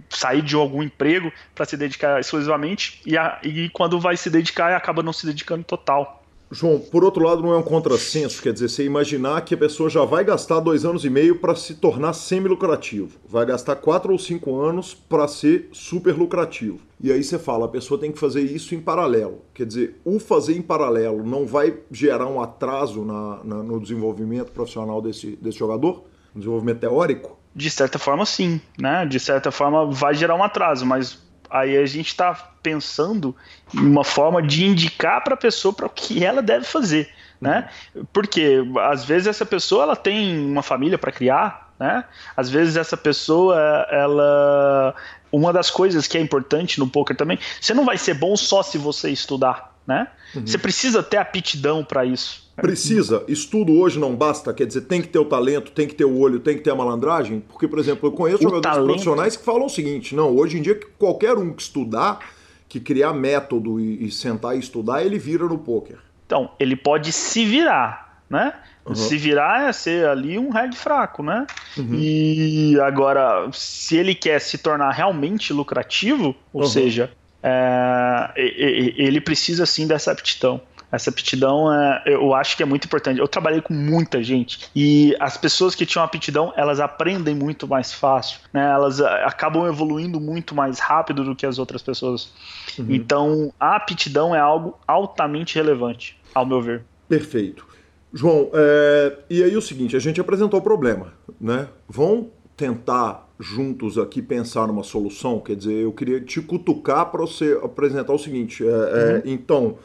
sair de algum emprego para se dedicar exclusivamente e, a, e quando vai se dedicar acaba não se dedicando total. João, por outro lado, não é um contrassenso, quer dizer, você imaginar que a pessoa já vai gastar dois anos e meio para se tornar semi-lucrativo, vai gastar quatro ou cinco anos para ser super lucrativo. E aí você fala, a pessoa tem que fazer isso em paralelo. Quer dizer, o fazer em paralelo não vai gerar um atraso na, na, no desenvolvimento profissional desse, desse jogador? No desenvolvimento teórico? De certa forma, sim. Né? De certa forma, vai gerar um atraso, mas Aí a gente está pensando em uma forma de indicar para a pessoa para o que ela deve fazer, né? Porque às vezes essa pessoa ela tem uma família para criar, né? Às vezes essa pessoa ela uma das coisas que é importante no poker também, você não vai ser bom só se você estudar, né? Uhum. Você precisa ter aptidão para isso. Precisa. Estudo hoje não basta, quer dizer, tem que ter o talento, tem que ter o olho, tem que ter a malandragem. Porque, por exemplo, eu conheço O jogadores talento. profissionais que falam o seguinte: não, hoje em dia qualquer um que estudar, que criar método e, e sentar e estudar, ele vira no poker. Então, ele pode se virar, né? Uhum. Se virar é ser ali um reg fraco, né? E agora, se ele quer se tornar realmente lucrativo, ou Uhum. seja, é, ele precisa sim dessa aptidão. Essa aptidão, é, eu acho que é muito importante. Eu trabalhei com muita gente e as pessoas que tinham aptidão, elas aprendem muito mais fácil, né? Elas ah, acabam evoluindo muito mais rápido do que as outras pessoas. Então, a aptidão é algo altamente relevante, ao meu ver. Perfeito. João, é, e aí o seguinte, a gente apresentou o problema, né? Vão tentar juntos aqui pensar numa solução? Quer dizer, eu queria te cutucar para você apresentar o seguinte, é, é, então,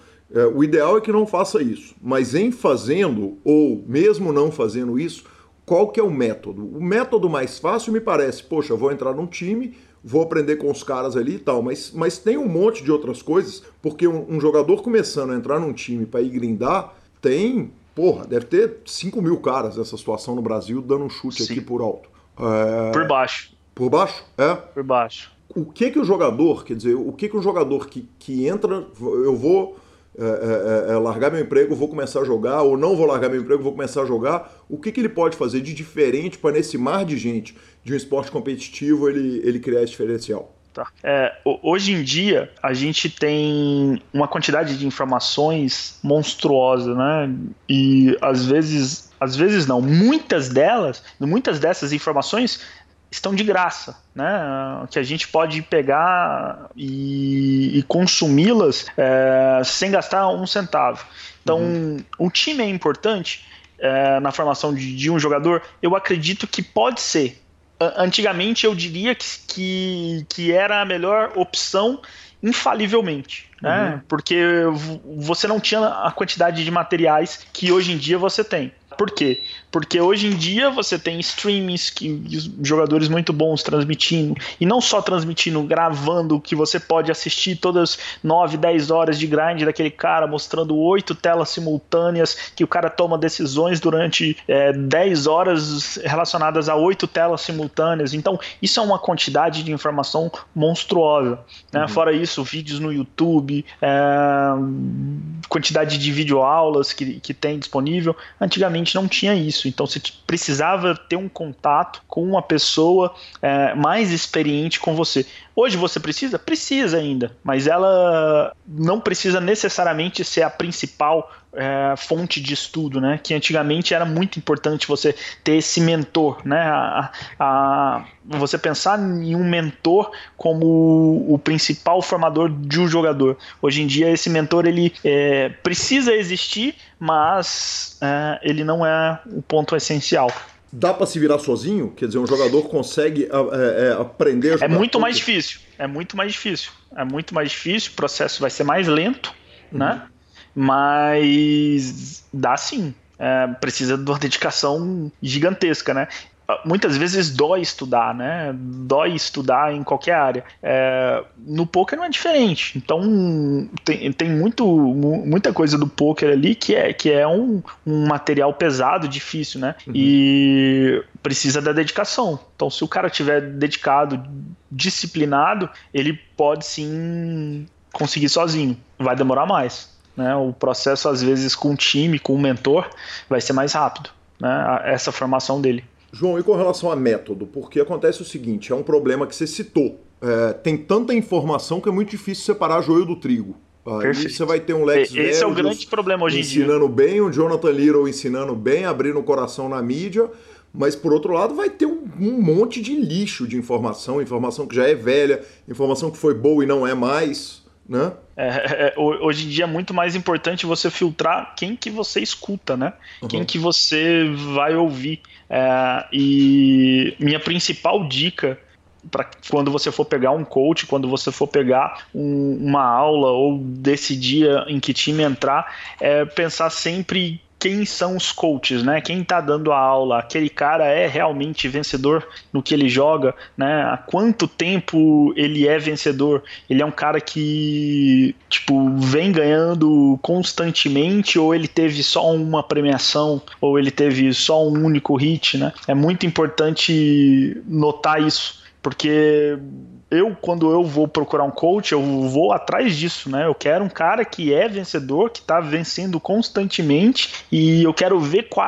o ideal é que não faça isso, mas em fazendo, ou mesmo não fazendo isso, qual que é o método? O método mais fácil me parece, poxa, vou entrar num time, vou aprender com os caras ali e tal, mas, mas tem um monte de outras coisas, porque um, um jogador começando a entrar num time para ir grindar, tem, porra, deve ter 5 mil caras nessa situação no Brasil dando um chute Sim. aqui por alto. É, Por baixo, por baixo? É. por baixo. O que que o jogador, quer dizer, o que que um jogador que, que entra, eu vou é, é, é, largar meu emprego, vou começar a jogar, ou não vou largar meu emprego, vou começar a jogar, o que que ele pode fazer de diferente para nesse mar de gente de um esporte competitivo ele, ele criar esse diferencial? Tá. É, ho- hoje em dia, a gente tem uma quantidade de informações monstruosa, né? E às vezes, às vezes não, muitas delas, muitas dessas informações estão de graça, né? Que a gente pode pegar e, e consumi-las é, sem gastar um centavo. Então, o time é importante é, na formação de, de um jogador. Eu acredito que pode ser. Antigamente eu diria que, que, que era a melhor opção infalivelmente, né? Porque v- você não tinha a quantidade de materiais que hoje em dia você tem. Por quê? Porque hoje em dia você tem streamings que jogadores muito bons transmitindo, e não só transmitindo, gravando, que você pode assistir todas 9, 10 horas de grind daquele cara, mostrando oito telas simultâneas, que o cara toma decisões durante é, 10 horas relacionadas a oito telas simultâneas. Então, isso é uma quantidade de informação monstruosa. Né? Fora isso, vídeos no YouTube, é, quantidade de videoaulas que, que tem disponível. Antigamente não tinha isso, então você precisava ter um contato com uma pessoa é, mais experiente com você. Hoje você precisa? Precisa ainda, mas ela não precisa necessariamente ser a principal é, fonte de estudo, né? Que antigamente era muito importante você ter esse mentor, né? A, a- você pensar em um mentor como o principal formador de um jogador. Hoje em dia esse mentor ele é, precisa existir, mas é, ele não é o ponto essencial. Dá para se virar sozinho? Quer dizer, um jogador consegue é, é, aprender a É jogar muito mais poker? difícil. É muito mais difícil. É muito mais difícil. O processo vai ser mais lento, né? Mas dá sim. É, precisa de uma dedicação gigantesca, né? Muitas vezes dói estudar, né? Dói estudar em qualquer área. É, no poker não é diferente. Então tem, tem muito, mu- muita coisa do poker ali que é, que é um, um material pesado, difícil, né? E precisa da dedicação. Então, se o cara tiver dedicado, disciplinado, ele pode sim conseguir sozinho. Vai demorar mais. Né? O processo, às vezes, com um time, com um mentor, vai ser mais rápido. Né? Essa formação dele. João, e com relação a método? Porque acontece o seguinte, é um problema que você citou. É, tem tanta informação que é muito difícil separar joio do trigo. Aí Perfeito. você vai ter um Lex Esse é o grande problema hoje em dia. ensinando bem, um Jonathan Little ensinando bem, abrindo o coração na mídia, mas por outro lado vai ter um, um monte de lixo de informação, informação que já é velha, informação que foi boa e não é mais, né? É, é, é, ho- hoje em dia é muito mais importante você filtrar quem que você escuta, né? Quem que você vai ouvir. É, e minha principal dica para quando você for pegar um coach, quando você for pegar um, uma aula ou decidir em que time entrar, é pensar sempre quem são os coaches, né? Quem está dando a aula, aquele cara é realmente vencedor no que ele joga, né? Há quanto tempo ele é vencedor? Ele é um cara que, tipo, vem ganhando constantemente ou ele teve só uma premiação ou ele teve só um único hit, né? É muito importante notar isso, porque eu, quando eu vou procurar um coach, eu vou atrás disso, né? Eu quero um cara que é vencedor, que tá vencendo constantemente e eu quero ver qual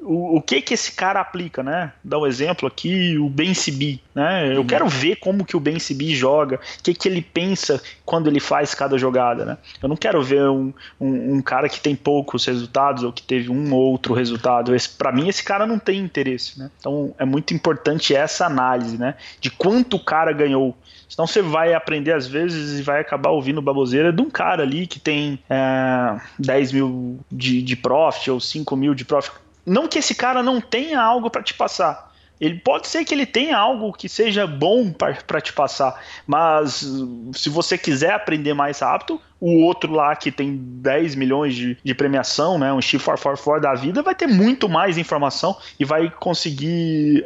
o, o que que esse cara aplica, né? Dá um exemplo aqui, o Ben Sibi, né? Eu uhum. quero ver como que o Ben Sibi joga, o que que ele pensa quando ele faz cada jogada, né? Eu não quero ver um, um, um cara que tem poucos resultados ou que teve um ou outro resultado. Para mim, esse cara não tem interesse, né? Então, é muito importante essa análise, né? De quanto o cara ganhou Senão você vai aprender às vezes e vai acabar ouvindo baboseira de um cara ali que tem é, 10 mil de, de profit ou 5 mil de profit. Não que esse cara não tenha algo para te passar, ele pode ser que ele tenha algo que seja bom para te passar, mas se você quiser aprender mais rápido, o outro lá que tem 10 milhões de, de premiação, né, um Shift 444 da vida, vai ter muito mais informação e vai conseguir.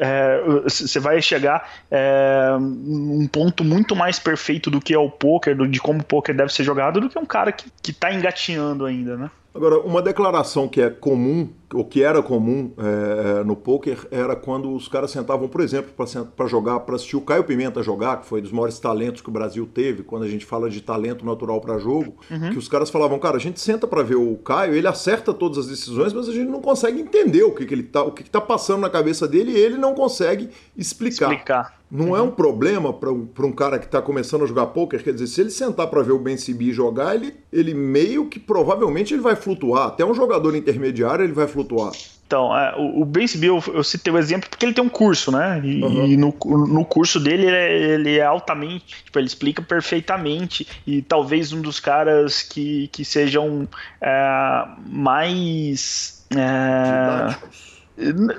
Você é, vai chegar é, um ponto muito mais perfeito do que é o poker, de como o poker deve ser jogado, do que um cara que está engatinhando ainda, né? Agora, uma declaração que é comum, ou que era comum é, no poker, era quando os caras sentavam, por exemplo, para jogar, para assistir o Caio Pimenta jogar, que foi dos maiores talentos que o Brasil teve, quando a gente fala de talento natural para jogo, uhum. que os caras falavam, cara, a gente senta para ver o Caio, ele acerta todas as decisões, mas a gente não consegue entender o que, que ele tá, o que, que tá passando na cabeça dele e ele não consegue explicar. Explicar. Não é um problema para um, um cara que está começando a jogar poker. Quer dizer, se ele sentar para ver o Ben Sibi jogar, ele, ele meio que provavelmente ele vai flutuar. Até um jogador intermediário ele vai flutuar. Então, é, o, o Sibi, eu, eu citei o exemplo porque ele tem um curso, né? E, uhum. e no, no curso dele ele é, ele é, altamente, tipo, ele explica perfeitamente. E talvez um dos caras que, que sejam é, mais. É,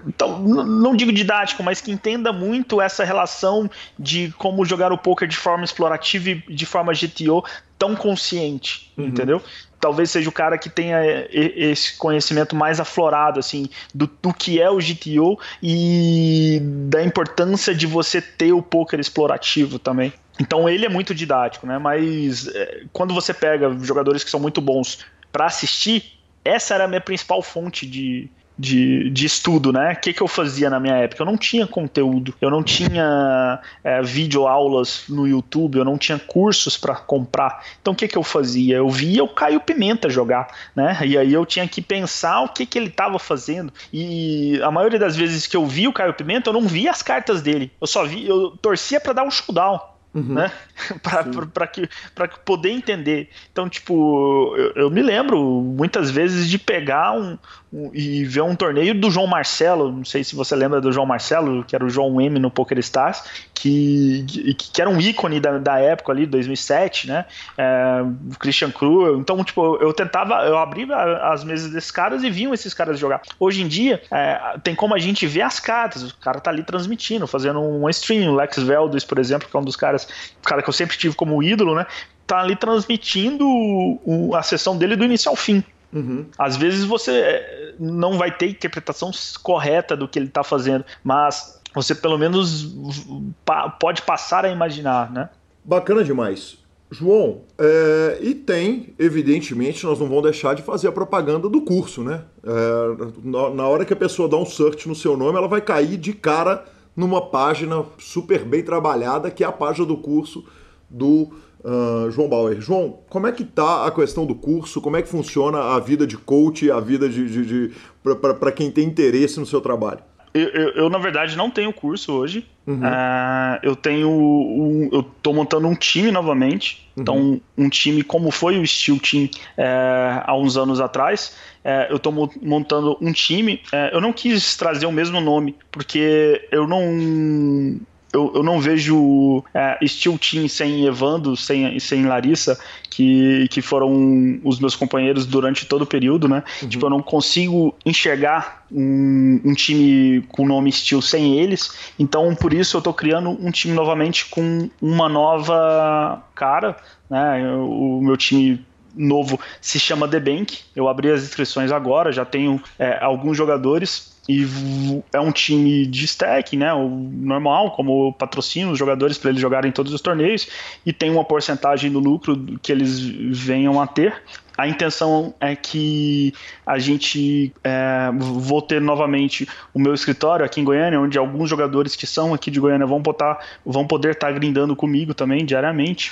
então, não digo didático, mas que entenda muito essa relação de como jogar o poker de forma explorativa e de forma GTO tão consciente, uhum. entendeu? Talvez seja o cara que tenha esse conhecimento mais aflorado, assim, do, do que é o GTO e da importância de você ter o poker explorativo também. Então ele é muito didático, né? Mas é, quando você pega jogadores que são muito bons para assistir, essa era a minha principal fonte de, de, de estudo, né? O que, que eu fazia na minha época? Eu não tinha conteúdo, eu não tinha é, vídeo aulas no YouTube, eu não tinha cursos para comprar. Então o que, que eu fazia? Eu via o Caio Pimenta jogar, né? E aí eu tinha que pensar o que, que ele estava fazendo. E a maioria das vezes que eu vi o Caio Pimenta, eu não via as cartas dele. Eu só vi, eu torcia para dar um showdown. Uhum. Né? para que para poder entender. Então, tipo, eu, eu, me lembro muitas vezes de pegar um, e ver um torneio do João Marcelo, não sei se você lembra do João Marcelo, que era o João M no Poker Stars, que, que, que era um ícone da, da época ali, 2007, né? É, Christian Cruel. Então, tipo, eu tentava, eu abria as mesas desses caras e viam esses caras jogar. Hoje em dia, é, tem como a gente ver as cartas, o cara tá ali transmitindo, fazendo um stream, o Lex Veldis, por exemplo, que é um dos caras, o cara que eu sempre tive como ídolo, né? Tá ali transmitindo o, a sessão dele do início ao fim. Uhum. Às vezes você é, não vai ter interpretação correta do que ele está fazendo, mas você pelo menos pode passar a imaginar, né? Bacana demais. João, é, e tem, evidentemente, nós não vamos deixar de fazer a propaganda do curso, né? É, na, na, hora que a pessoa dá um search no seu nome, ela vai cair de cara numa página super bem trabalhada, que é a página do curso do Uh, João Bauer. João, como é que tá a questão do curso? Como é que funciona a vida de coach, a vida de, de, de para quem tem interesse no seu trabalho? Eu, eu, eu, na verdade, não tenho curso hoje. Uhum. Uh, eu tenho. Um, eu tô montando um time novamente. Uhum. Então, um time como foi o Steel Team é, há uns anos atrás. É, eu estou montando um time. É, eu não quis trazer o mesmo nome, porque eu não eu, eu não vejo é, Steel Team sem Evando, sem, sem Larissa, que, que foram os meus companheiros durante todo o período, né? Uhum. Tipo, eu não consigo enxergar um, um, time com o nome Steel sem eles, então por isso eu tô criando um time novamente com uma nova cara, né? O meu time novo se chama The Bank. Eu abri as inscrições agora, já tenho é, alguns jogadores e é um time de stack, né? O normal, como patrocina os jogadores para eles jogarem todos os torneios e tem uma porcentagem do lucro que eles venham a ter. A intenção é que a gente é, vou ter novamente o meu escritório aqui em Goiânia, onde alguns jogadores que são aqui de Goiânia vão, botar, vão poder estar tá grindando comigo também diariamente.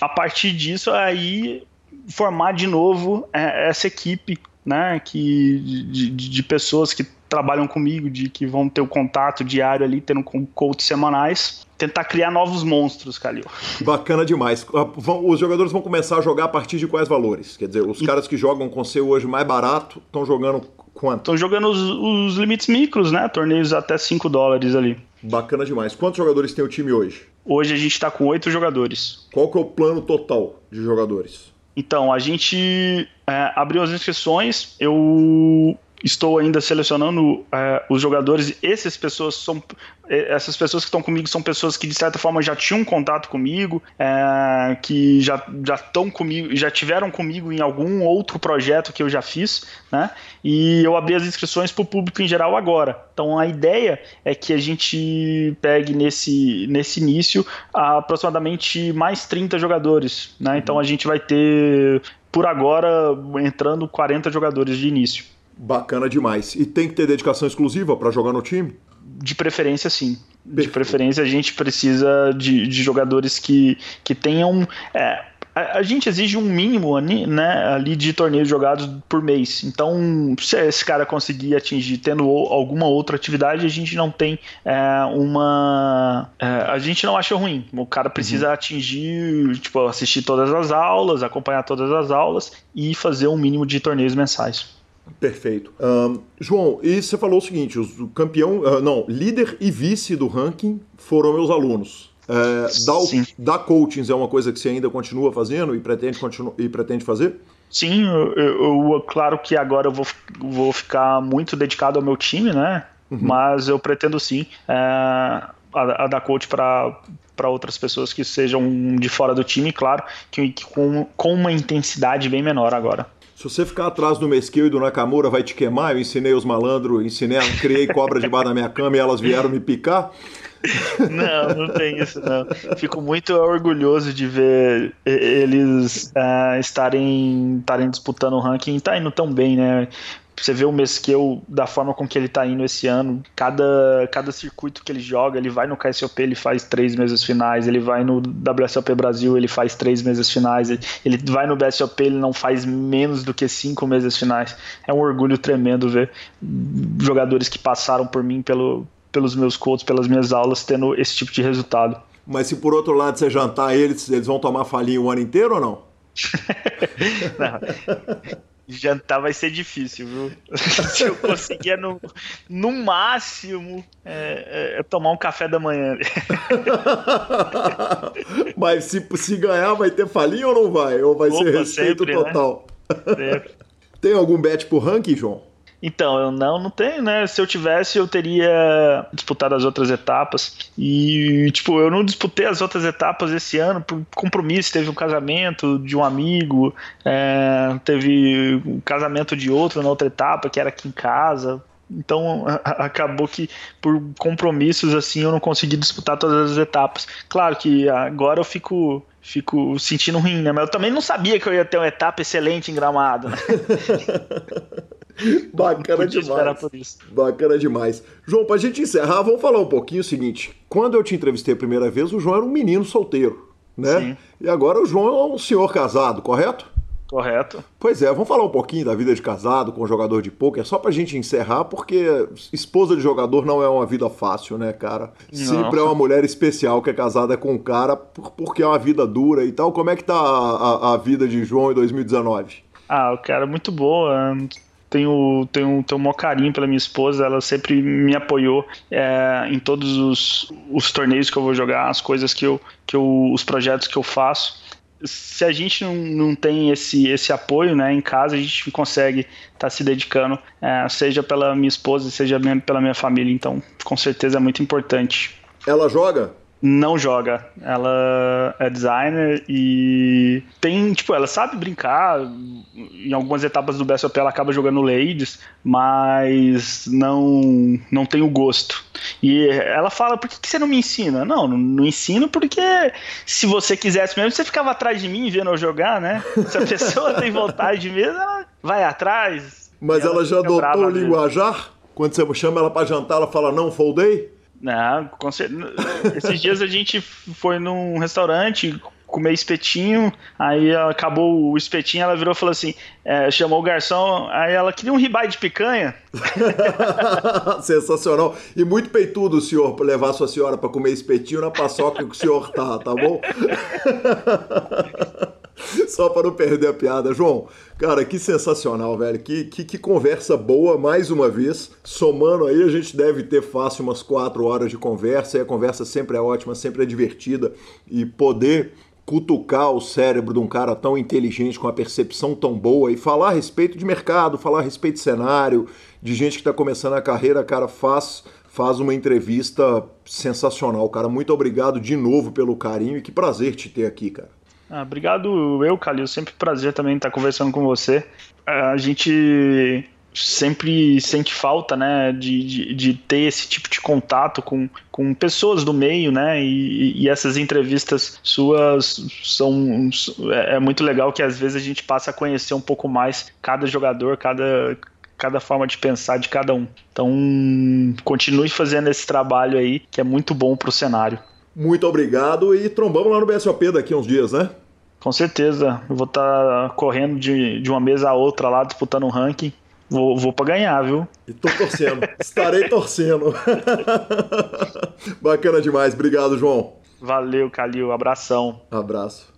A partir disso, aí formar de novo é, essa equipe né, que, de, de, pessoas que trabalham comigo, de que vão ter o contato diário ali, tendo coach semanais, tentar criar novos monstros, Calil. Bacana demais. Ah, os jogadores vão começar a jogar a partir de quais valores? Quer dizer, os e... caras que jogam com seu hoje mais barato estão jogando quanto? Estão jogando os, os, limites micros, né? Torneios até 5 dólares ali. Bacana demais. Quantos jogadores tem o time hoje? Hoje a gente está com oito jogadores. Qual que é o plano total de jogadores? Então, a gente é, abriu as inscrições, eu estou ainda selecionando é, os jogadores. Essas pessoas são é, essas pessoas que estão comigo são pessoas que de certa forma já tinham contato comigo, é, que já já estão comigo, já tiveram comigo em algum outro projeto que eu já fiz, né? E eu abri as inscrições para o público em geral agora. Então a ideia é que a gente pegue nesse nesse início aproximadamente mais 30 jogadores, né? Então a gente vai ter por agora entrando 40 jogadores de início. Bacana demais. E tem que ter dedicação exclusiva para jogar no time? De preferência, sim. Perfeito. De preferência, a gente precisa de, de jogadores que, que tenham. É, a, a, gente exige um mínimo né, ali de torneios jogados por mês. Então, se esse cara conseguir atingir tendo alguma outra atividade, a gente não tem é, uma. É, a gente não acha ruim. O cara precisa uhum. atingir, tipo, assistir todas as aulas, acompanhar todas as aulas e fazer um mínimo de torneios mensais. Perfeito. Um, João, e você falou o seguinte: o campeão, uh, não, líder e vice do ranking foram meus alunos. É, dar, coachings é uma coisa que você ainda continua fazendo e pretende, continu, e pretende fazer? Sim, eu, eu, claro que agora eu vou, vou ficar muito dedicado ao meu time, né? Uhum. Mas eu pretendo sim é, a, a dar coach para para outras pessoas que sejam de fora do time, claro, que, que com, com uma intensidade bem menor agora. Se você ficar atrás do Mesquil e do Nakamura, vai te queimar. Eu ensinei os malandros, ensinei, criei cobra debaixo da minha cama e elas vieram me picar. Não, não tem isso não. Fico muito orgulhoso de ver eles uh, estarem, estarem disputando o ranking. Tá indo tão bem, né? Você vê o Mesquel da forma com que ele tá indo esse ano. Cada, cada circuito que ele joga, ele vai no KSOP, ele faz três meses finais. Ele vai no WSOP Brasil, ele faz três meses finais. Ele vai no BSOP, ele não faz menos do que cinco meses finais. É um orgulho tremendo ver jogadores que passaram por mim, pelo, pelos meus coaches, pelas minhas aulas, tendo esse tipo de resultado. Mas se por outro lado você jantar eles, eles vão tomar falinha o ano inteiro ou não? não. Jantar vai ser difícil, viu? Se eu conseguir, no, no máximo, é, é, é tomar um café da manhã. Mas se, se ganhar, vai ter falinha ou não vai? Ou vai Opa, ser respeito sempre, né? total? Né? Tem algum bet pro ranking, João? Então, eu não, não tenho, né? Se eu tivesse, eu teria disputado as outras etapas. E, tipo, eu não disputei as outras etapas esse ano por compromisso. Teve um casamento de um amigo, é, teve um casamento de outro na outra etapa, que era aqui em casa. Então acabou que por compromissos assim eu não consegui disputar todas as etapas. Claro que agora eu fico fico sentindo ruim, né? Mas eu também não sabia que eu ia ter uma etapa excelente em gramado. Né? Bacana demais. Bacana demais. João, pra gente encerrar, vamos falar um pouquinho o seguinte. Quando eu te entrevistei a primeira vez, o João era um menino solteiro, né? Sim. E agora o João é um senhor casado, correto? Correto. Pois é, vamos falar um pouquinho da vida de casado com jogador de pôquer, só pra gente encerrar, porque esposa de jogador não é uma vida fácil, né, cara? Não. Sempre é uma mulher especial que é casada com um cara, porque é uma vida dura e tal. Como é que tá a, a, a vida de João em 2019? Ah, o cara, muito boa tenho, tenho, tenho um maior carinho pela minha esposa, ela sempre me apoiou é, em todos os, os torneios que eu vou jogar, as coisas que eu, que eu, os projetos que eu faço se a gente não, não tem esse, esse apoio né, em casa, a gente consegue estar tá se dedicando, é, seja pela minha esposa, seja pela minha família. Então, com certeza é muito importante. Ela joga? Não joga. Ela é designer e tem, tipo, ela sabe brincar. Em algumas etapas do BSOP ela acaba jogando ladies, mas não não tem o gosto. E ela fala: por que, você não me ensina? Não, não, não, ensino porque se você quisesse mesmo, você ficava atrás de mim vendo eu jogar, né? Se a pessoa tem vontade mesmo, ela vai atrás. Mas ela, ela já adotou o linguajar? Quando você chama ela para jantar, ela fala: não, foldei? Não, com certeza. Esses dias a gente foi num restaurante comer espetinho, aí acabou o espetinho, ela virou e falou assim, é, chamou o garçom, aí ela queria um ribai de picanha. Sensacional. E muito peitudo o senhor levar sua senhora para comer espetinho na paçoca que o senhor tá, tá bom? Só para não perder a piada. João, cara, que sensacional, velho. Que, que, que, conversa boa, mais uma vez. Somando aí, a gente deve ter fácil umas quatro horas de conversa. E a conversa sempre é ótima, sempre é divertida. E poder cutucar o cérebro de um cara tão inteligente, com a percepção tão boa, e falar a respeito de mercado, falar a respeito de cenário, de gente que está começando a carreira, cara, faz faz uma entrevista sensacional, cara. Muito obrigado de novo pelo carinho e que prazer te ter aqui, cara. Ah, obrigado eu, Calil. Sempre prazer também estar conversando com você. A gente sempre sente falta, né, de, de, de, ter esse tipo de contato com, com pessoas do meio, né, e, e essas entrevistas suas são, é, é muito legal que às vezes a gente passa a conhecer um pouco mais cada jogador, cada, cada forma de pensar de cada um. Então, continue fazendo esse trabalho aí, que é muito bom para o cenário. Muito obrigado e trombamos lá no BSOP daqui uns dias, né? Com certeza. Eu vou estar tá correndo de, de uma mesa a outra lá, disputando um ranking. Vou, vou para ganhar, viu? E tô torcendo. Estarei torcendo. Bacana demais. Obrigado, João. Valeu, Calil. Abração. Abraço.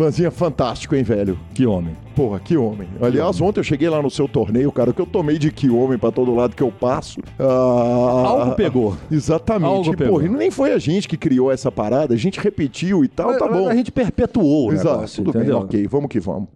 Lanzinha fantástico, hein, velho? Que homem. Porra, que homem. Aliás, ontem eu cheguei lá no seu torneio, cara, que eu tomei de que homem pra todo lado que eu passo. Ah, Algo pegou. Exatamente. Algo pegou. Porra, e nem foi a gente que criou essa parada, a gente repetiu e tal, tá bom. A gente perpetuou o Exato, negócio, tudo entendeu? bem, ok, vamos que vamos.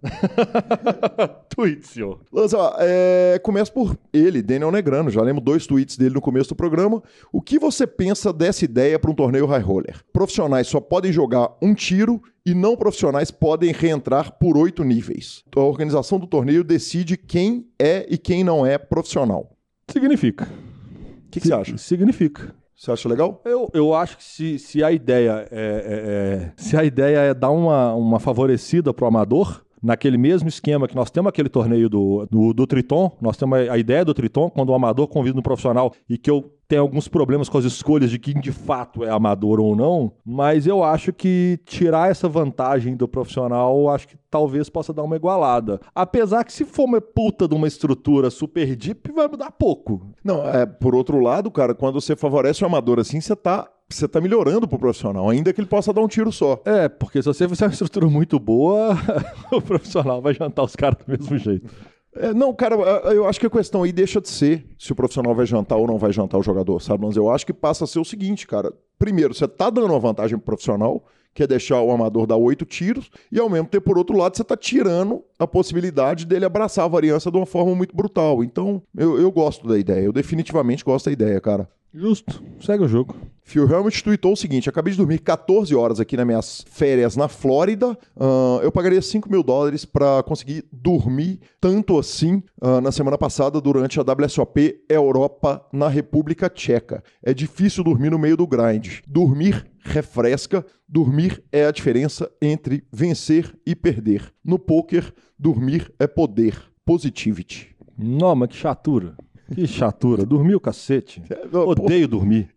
Tweet, senhor. Lanza, é, começa por ele, Daniel Negrano, já lembro dois tweets dele no começo do programa. O que você pensa dessa ideia para um torneio high roller? Profissionais só podem jogar um tiro e não profissionais podem reentrar por oito níveis. A organização do torneio decide quem é e quem não é profissional. Significa. O que, que você acha? Significa. Você acha legal? Eu, eu acho que se, se a ideia é, é, é se a ideia é dar uma, uma favorecida pro amador, naquele mesmo esquema que nós temos aquele torneio do, do, do Triton, nós temos a, ideia do Triton, quando o amador convida um profissional e que eu tenho alguns problemas com as escolhas de quem de fato é amador ou não, mas eu acho que tirar essa vantagem do profissional, acho que talvez possa dar uma igualada. Apesar que se for uma puta de uma estrutura super deep, vai mudar pouco. Não, é, por outro lado, cara, quando você favorece o amador assim, você tá você tá melhorando pro profissional, ainda que ele possa dar um tiro só. É, porque se você fizer uma estrutura muito boa, o profissional vai jantar os caras do mesmo jeito. É, não, cara, eu acho que a questão aí deixa de ser se o profissional vai jantar ou não vai jantar o jogador, sabe? Mas eu acho que passa a ser o seguinte, cara. Primeiro, você tá dando uma vantagem pro profissional, que é deixar o amador dar oito tiros, e ao mesmo tempo, por outro lado, você tá tirando a possibilidade dele abraçar a variância de uma forma muito brutal. Então, eu, eu gosto da ideia, eu definitivamente gosto da ideia, cara. Justo. Segue o jogo. Phil Helmut tweetou o seguinte: acabei de dormir 14 horas aqui nas minhas férias na Flórida. Uh, eu pagaria 5 mil dólares para conseguir dormir tanto assim uh, na semana passada durante a WSOP Europa na República Tcheca. É difícil dormir no meio do grind. Dormir refresca. Dormir é a diferença entre vencer e perder. No poker, dormir é poder. Positivity. Não, mas que chatura. Que chatura. Dormiu, cacete. Odeio dormir.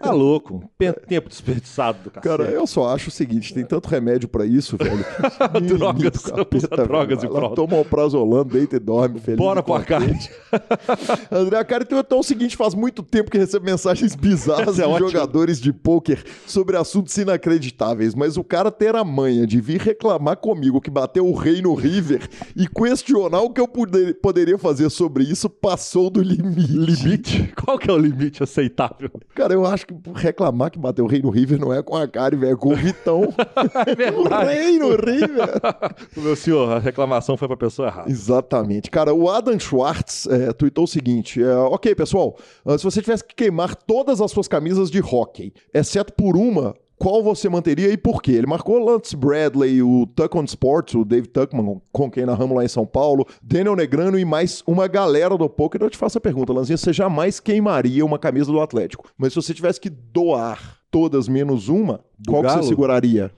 Tá louco. Tempo desperdiçado do cacete. Cara, eu só acho o seguinte: tem tanto remédio pra isso, velho. Drogas, do capeta, usa velho. drogas e pronto. Toma um prazolano, deita e dorme, feliz. Bora pro arcade. André, cara, então, então é o seguinte: faz muito tempo que recebo mensagens bizarras é de ótima. jogadores de pôquer sobre assuntos inacreditáveis, mas o cara ter a manha de vir reclamar comigo que bateu o rei no River e questionar o que eu poder- poderia fazer sobre isso passou do limite. Limite? Qual que é o limite aceitável? Cara, eu acho que reclamar que bateu o rei no River não é com a cara, velho, é com o Vitão. É o rei no River. Meu senhor, a reclamação foi pra pessoa errada. Exatamente. Cara, o Adam Schwartz é, tweetou o seguinte: é, Ok, pessoal, ah, se você tivesse que queimar todas as suas camisas de hockey, exceto por uma, qual você manteria e por quê? Ele marcou Lance Bradley, o Tuck on Sports, o Dave Tuckman, com quem narramos lá em São Paulo, Daniel Negrano e mais uma galera do poker. Eu te faço a pergunta, Lanzinha: você jamais queimaria uma camisa do Atlético, mas se você tivesse que doar todas menos uma, Do qual que você seguraria?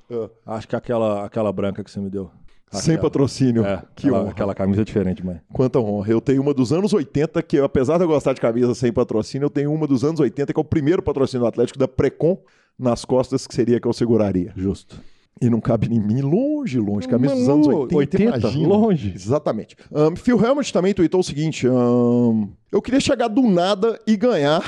Acho que aquela, aquela branca que você me deu. Sem Aquela. patrocínio. É, que aquela, honra. aquela camisa é diferente, mãe. Quanta honra. Eu tenho uma dos anos 80, que apesar de eu gostar de camisa sem patrocínio, eu tenho uma dos anos 80, que é o primeiro patrocínio do Atlético da Precon nas costas, que seria que eu seguraria. Justo. E não cabe em mim, longe, longe. Camisa dos anos 80, 80, imagina. longe. Exatamente. Um, Phil Helmut também tweetou o seguinte: um, eu queria chegar do nada e ganhar,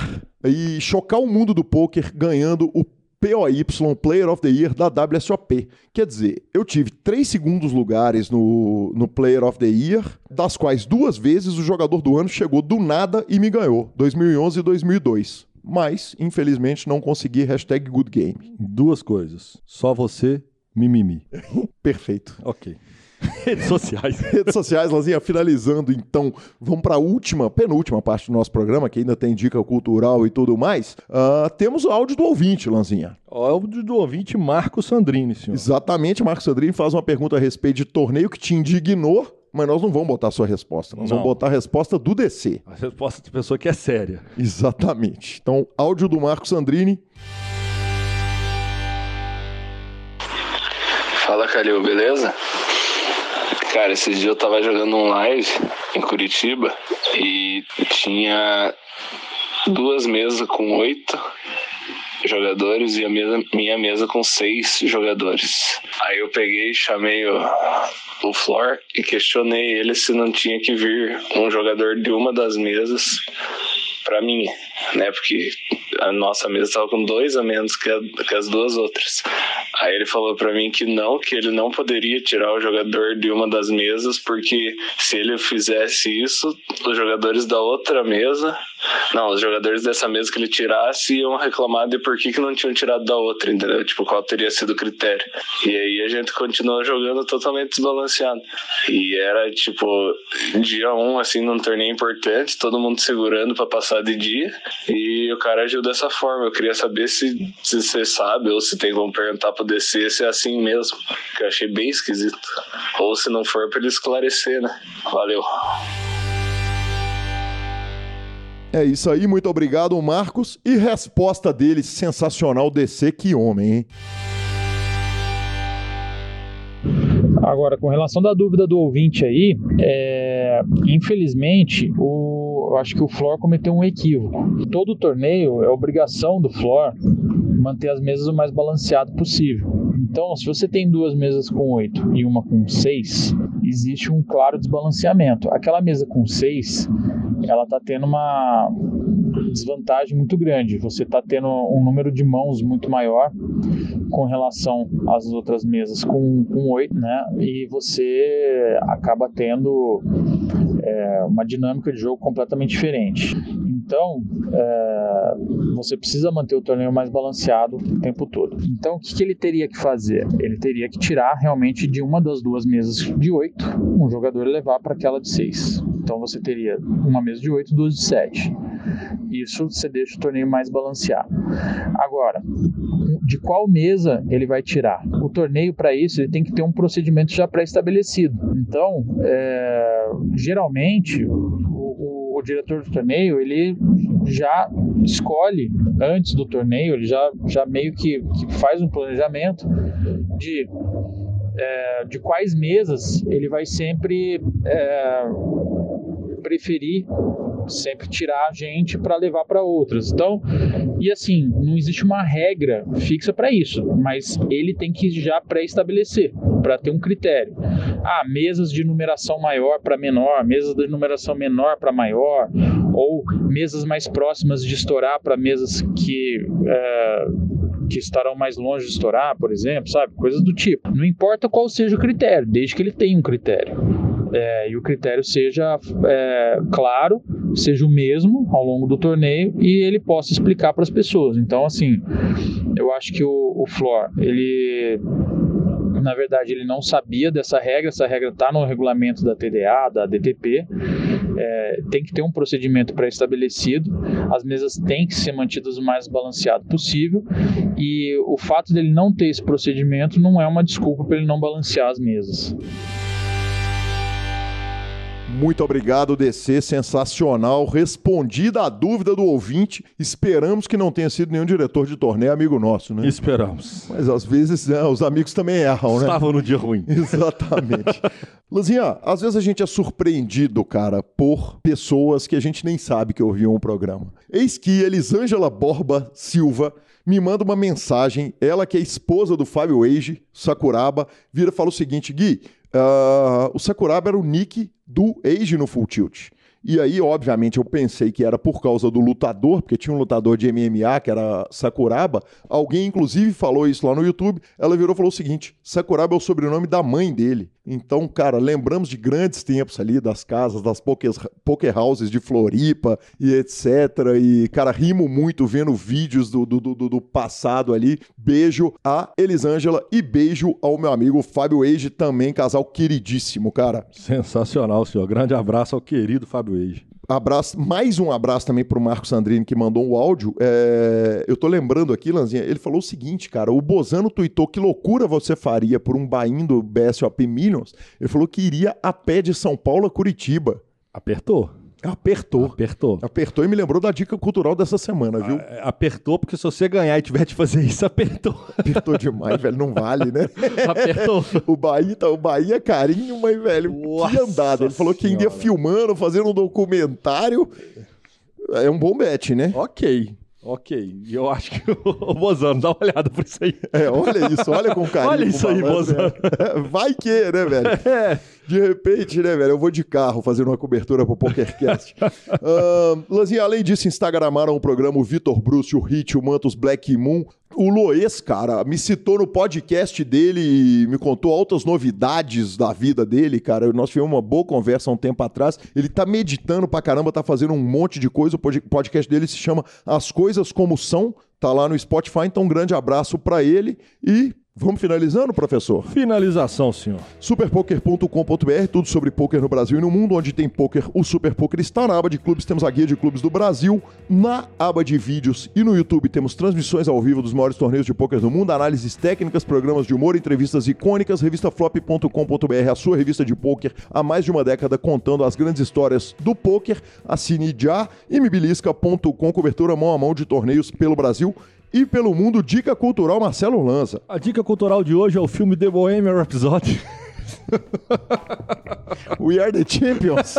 e chocar o mundo do poker ganhando o POY Player of the Year da WSOP. Quer dizer, eu tive três segundos lugares no, no Player of the Year, das quais duas vezes o jogador do ano chegou do nada e me ganhou, 2011 e 2002. Mas, infelizmente, não consegui hashtag good game. Duas coisas. Só você, mimimi. Perfeito. Ok. Redes sociais. Redes sociais, Lanzinha, finalizando então, vamos para a última, penúltima parte do nosso programa, que ainda tem dica cultural e tudo mais. Ah, temos o áudio do ouvinte, Lanzinha. Áudio do ouvinte Marco Sandrini, senhor. Exatamente, Marcos Sandrini faz uma pergunta a respeito de torneio que te indignou, mas nós não vamos botar a sua resposta, nós Não. vamos botar a resposta do DC. A resposta de pessoa que é séria. Exatamente. Então, áudio do Marcos Sandrini. Fala, Calil, beleza? Cara, esses dias eu tava jogando um live em Curitiba e tinha duas mesas com oito jogadores e a mesa, minha mesa com seis jogadores. Aí eu peguei, chamei o, o Flor e questionei ele se não tinha que vir um jogador de uma das mesas pra mim, né? Porque a nossa mesa tava com dois a menos que, a- que as duas outras. Aí ele falou pra mim que não, que ele não poderia tirar o jogador de uma das mesas, porque se ele fizesse isso, os jogadores da outra mesa, não, os jogadores dessa mesa que ele tirasse iam reclamar de por que, que não tinham tirado da outra, entendeu? Tipo, qual teria sido o critério. E aí a gente continuou jogando totalmente desbalanceado. E era tipo, dia um, assim, num torneio importante, todo mundo segurando pra passar de dia, e o cara agiu dessa forma. Eu queria saber se, se você sabe, ou se tem como perguntar pro DC se é assim mesmo, que eu achei bem esquisito. Ou se não for, pra ele esclarecer, né? Valeu. É isso aí, muito obrigado, Marcos. E resposta dele, sensacional, DC, que homem, hein? Agora, com relação da dúvida do ouvinte aí, é, infelizmente, o, eu acho que o Flor cometeu um equívoco. Todo torneio é obrigação do Flor manter as mesas o mais balanceado possível. Então, se você tem duas mesas com oito e uma com seis, existe um claro desbalanceamento. Aquela mesa com seis, ela está tendo uma desvantagem muito grande. Você está tendo um número de mãos muito maior com relação às outras mesas com, 8, né? E você acaba tendo é, uma dinâmica de jogo completamente diferente. Então, é, você precisa manter o torneio mais balanceado o tempo todo. Então, o que, que ele teria que fazer? Ele teria que tirar realmente de uma das duas mesas de 8, um jogador levar para aquela de 6. Então, você teria uma mesa de 8 duas de 7. Isso você deixa o torneio mais balanceado. Agora, de qual mesa ele vai tirar? O torneio, para isso, ele tem que ter um procedimento já pré-estabelecido. Então, é, geralmente, o, o- o diretor do torneio, ele já escolhe antes do torneio, ele já, já meio que, que faz um planejamento de, é, de quais mesas ele vai sempre é, preferir sempre tirar gente para levar para outras. Então, e assim, não existe uma regra fixa para isso, mas ele tem que já pré-estabelecer para ter um critério. Ah, mesas de numeração maior para menor, mesas de numeração menor para maior, ou mesas mais próximas de estourar para mesas que é, que estarão mais longe de estourar, por exemplo, sabe? Coisas do tipo. Não importa qual seja o critério, desde que ele tenha um critério. É, e o critério seja é, claro, seja o mesmo ao longo do torneio e ele possa explicar para as pessoas. Então, assim, eu acho que o, o Flor, ele na verdade ele não sabia dessa regra, essa regra está no regulamento da TDA, da DTP, é, tem que ter um procedimento pré-estabelecido, as mesas têm que ser mantidas o mais balanceado possível e o fato dele não ter esse procedimento não é uma desculpa para ele não balancear as mesas. Muito obrigado, DC. Sensacional. Respondida a dúvida do ouvinte. Esperamos que não tenha sido nenhum diretor de torneio amigo nosso, né? Esperamos. Mas às vezes né, os amigos também erram, né? Estavam no dia ruim. Exatamente. Luzinha, às vezes a gente é surpreendido, cara, por pessoas que a gente nem sabe que ouviam o programa. Eis que Elisângela Borba Silva me manda uma mensagem, ela que é esposa do Fábio Eiji, Sakuraba, vira e fala o seguinte, Gui, uh, o Sakuraba era o nick do Age no Full Tilt. E aí, obviamente, eu pensei que era por causa do lutador, porque tinha um lutador de MMA que era Sakuraba. Alguém, inclusive, falou isso lá no YouTube. Ela virou e falou o seguinte: Sakuraba é o sobrenome da mãe dele. Então, cara, lembramos de grandes tempos ali, das casas, das poker, poker houses de Floripa e etc. E, cara, rimo muito vendo vídeos do, do, do, do passado ali. Beijo a Elisângela e beijo ao meu amigo Fábio Age, também casal queridíssimo, cara. Sensacional, senhor. Grande abraço ao querido Fábio Abraço, mais um abraço também pro Marco Sandrini que mandou um áudio. É, eu tô lembrando aqui, Lanzinha, ele falou o seguinte, cara, o Bozano tweetou que loucura você faria por um bain do BSOP Millions. Ele falou que iria a pé de São Paulo a Curitiba. Apertou. Apertou. Apertou. Apertou e me lembrou da dica cultural dessa semana, viu? Ah, Apertou, porque se você ganhar e tiver de fazer isso, apertou. Apertou demais, velho. Não vale, né? Apertou. O Bahia, tá, o Bahia é carinho, mas, velho, que Nossa andada. Ele falou que ainda ia filmando, fazendo um documentário. É um bom bet, né? ok. Ok. E eu acho que o Bozano, dá uma olhada por isso aí. É, olha isso, olha com carinho. Olha isso aí, Bozano. né? Vai que, né, velho? É. De repente, né, velho? Eu vou de carro fazendo uma cobertura pro PokerCast. uh, Lanzinha, além disso, instagramaram o programa o Vitor Bruce, o Hit, o Mantos Black Moon. O Loes, cara, me citou no podcast dele e me contou altas novidades da vida dele, cara. Nós tivemos uma boa conversa há um tempo atrás. Ele tá meditando pra caramba, tá fazendo um monte de coisa. O pod- podcast dele se chama As Coisas Como São. Tá lá no Spotify, então um grande abraço pra ele. E vamos finalizando, professor? Finalização, senhor. Superpoker.com.br, tudo sobre poker no Brasil e no mundo. Onde tem poker, o Super Poker está na aba de clubes. Temos a guia de clubes do Brasil. Na aba de vídeos e no YouTube temos transmissões ao vivo dos maiores torneios de poker do mundo, análises técnicas, programas de humor, entrevistas icônicas. Revistaflop.com.br, a sua revista de poker há mais de uma década contando as grandes histórias do poker. Assine já. E mibilisca.com, cobertura mão a mão de torneios pelo Brasil e pelo mundo. Dica cultural Marcelo Lanza. A dica cultural de hoje é o filme The Bohemian Rhapsody. We are the champions.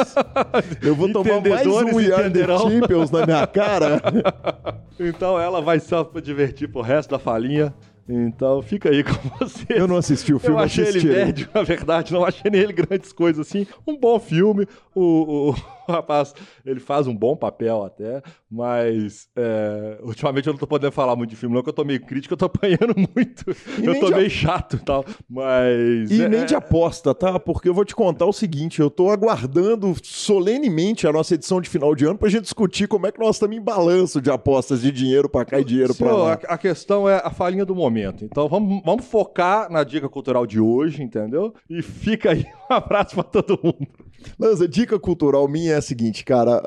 Eu vou tomar mais um We are the champions na minha cara. Então ela vai só pra divertir pro resto da falinha. Então fica aí com você. Eu não assisti o filme, Eu achei ele assistirei. médio, na verdade, não achei nele grandes coisas assim. Um bom filme, o, o- o rapaz, ele faz um bom papel até, mas é, ultimamente eu não tô podendo falar muito de filme não, porque eu tô meio crítico, eu tô apanhando muito. E eu tô de a- meio chato e tal, mas... E é- nem de aposta, tá? Porque eu vou te contar o seguinte: eu tô aguardando solenemente a nossa edição de final de ano pra gente discutir como é que nós estamos em balanço de apostas de dinheiro pra cá e dinheiro pra Senhor, lá. a, a questão é a falinha do momento. Então vamos, vamos focar na dica cultural de hoje, entendeu? E fica aí um abraço pra todo mundo. Lanza, dica cultural minha é a seguinte, cara.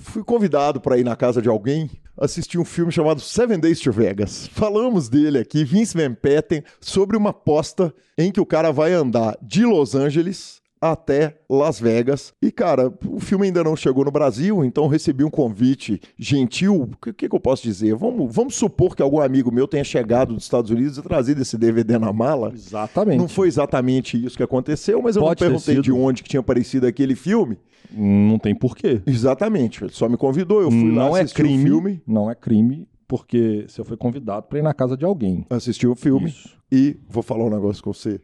fui convidado para ir na casa de alguém assistir um filme chamado Seven Days to Vegas. Falamos dele aqui, Vince Van Patten, sobre uma aposta em que o cara vai andar de Los Angeles até Las Vegas. E, cara, o filme ainda não chegou no Brasil, então recebi um convite gentil. O que, que, que eu posso dizer? Vamos, vamos supor que algum amigo meu tenha chegado dos Estados Unidos e trazido esse DVD na mala. Exatamente. Não foi exatamente isso que aconteceu, mas eu Pode não perguntei de onde que tinha aparecido aquele filme. Não tem porquê. Exatamente. Ele só me convidou, eu fui lá não é assistir o crime. filme. Não é crime, porque você foi convidado pra ir na casa de alguém. Assisti o filme. Isso. E vou falar um negócio com você.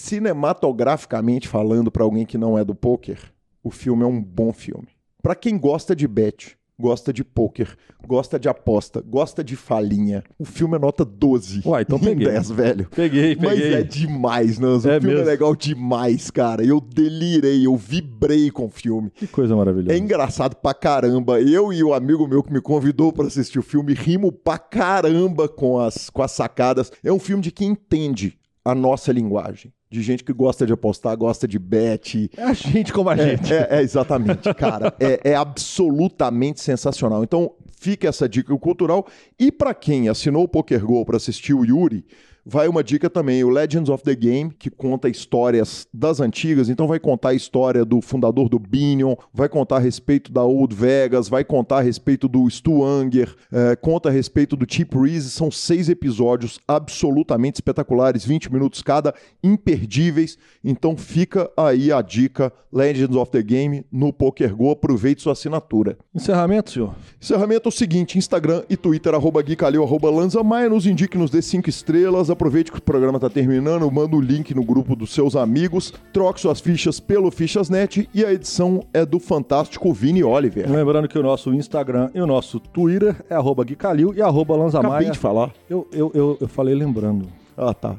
Cinematograficamente falando, pra alguém que não é do poker, o filme é um bom filme. Pra quem gosta de bet, gosta de poker, gosta de aposta, gosta de falinha, o filme é nota 12. Uai, então peguei. 10, velho. Peguei, Mas peguei. é demais, Nanzo. É o filme mesmo. é legal demais, cara. Eu delirei, eu vibrei com o filme. Que coisa maravilhosa. É engraçado pra caramba. Eu e o amigo meu que me convidou pra assistir o filme rimos pra caramba com as, com as sacadas. É um filme de quem entende a nossa linguagem. De gente que gosta de apostar, gosta de bet. É a gente como a É, gente. é- é exatamente, cara. É, é absolutamente sensacional. Então, fica essa dica cultural. E pra quem assinou o Poker Go pra assistir o Yuri, vai uma dica também, o Legends of the Game, que conta histórias das antigas. Então, vai contar a história do fundador do Binion, vai contar a respeito da Old Vegas, vai contar a respeito do Stu Unger, eh, conta a respeito do Chip Reese. São seis episódios absolutamente espetaculares, 20 minutos cada, imperdíveis. Então, fica aí a dica Legends of the Game no Poker Go. Aproveite sua assinatura. Encerramento, senhor. Encerramento é o seguinte: Instagram e Twitter, arroba Gui Calil, arroba Lanza Maia, nos indique, nos dê cinco estrelas. Aproveite que o programa tá terminando, manda o link no grupo dos seus amigos, troque suas fichas pelo Fichasnet e a edição é do fantástico Vini Oliver. Lembrando que o nosso Instagram e o nosso Twitter é arroba Gui Calil e arroba Acabei Lanzamaia. de falar. Eu, eu, eu, eu falei lembrando. Ah, tá.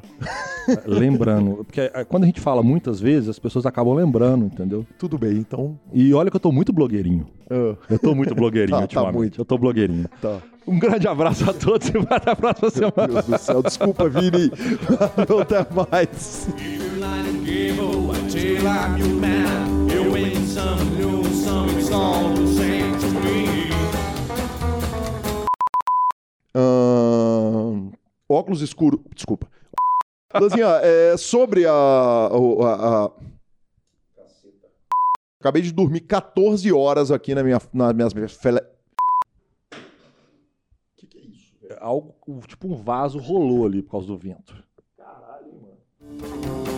lembrando. Porque é, quando a gente fala muitas vezes, as pessoas acabam lembrando, entendeu? Tudo bem, então. E olha que eu tô muito blogueirinho. ah, Eu tô muito blogueirinho Tá, tá ultimamente. muito. Eu tô blogueirinho. tá. Um grande abraço a todos e até a próxima semana. Deus do céu, desculpa, Vini. Até mais. Line óculos escuro. Desculpa. Lanzinha, assim, é, sobre a, a, a... Acabei de dormir 14 horas aqui na minha, nas minhas fele... que, que é isso? É algo, tipo um vaso rolou ali por causa do vento. Caralho, mano.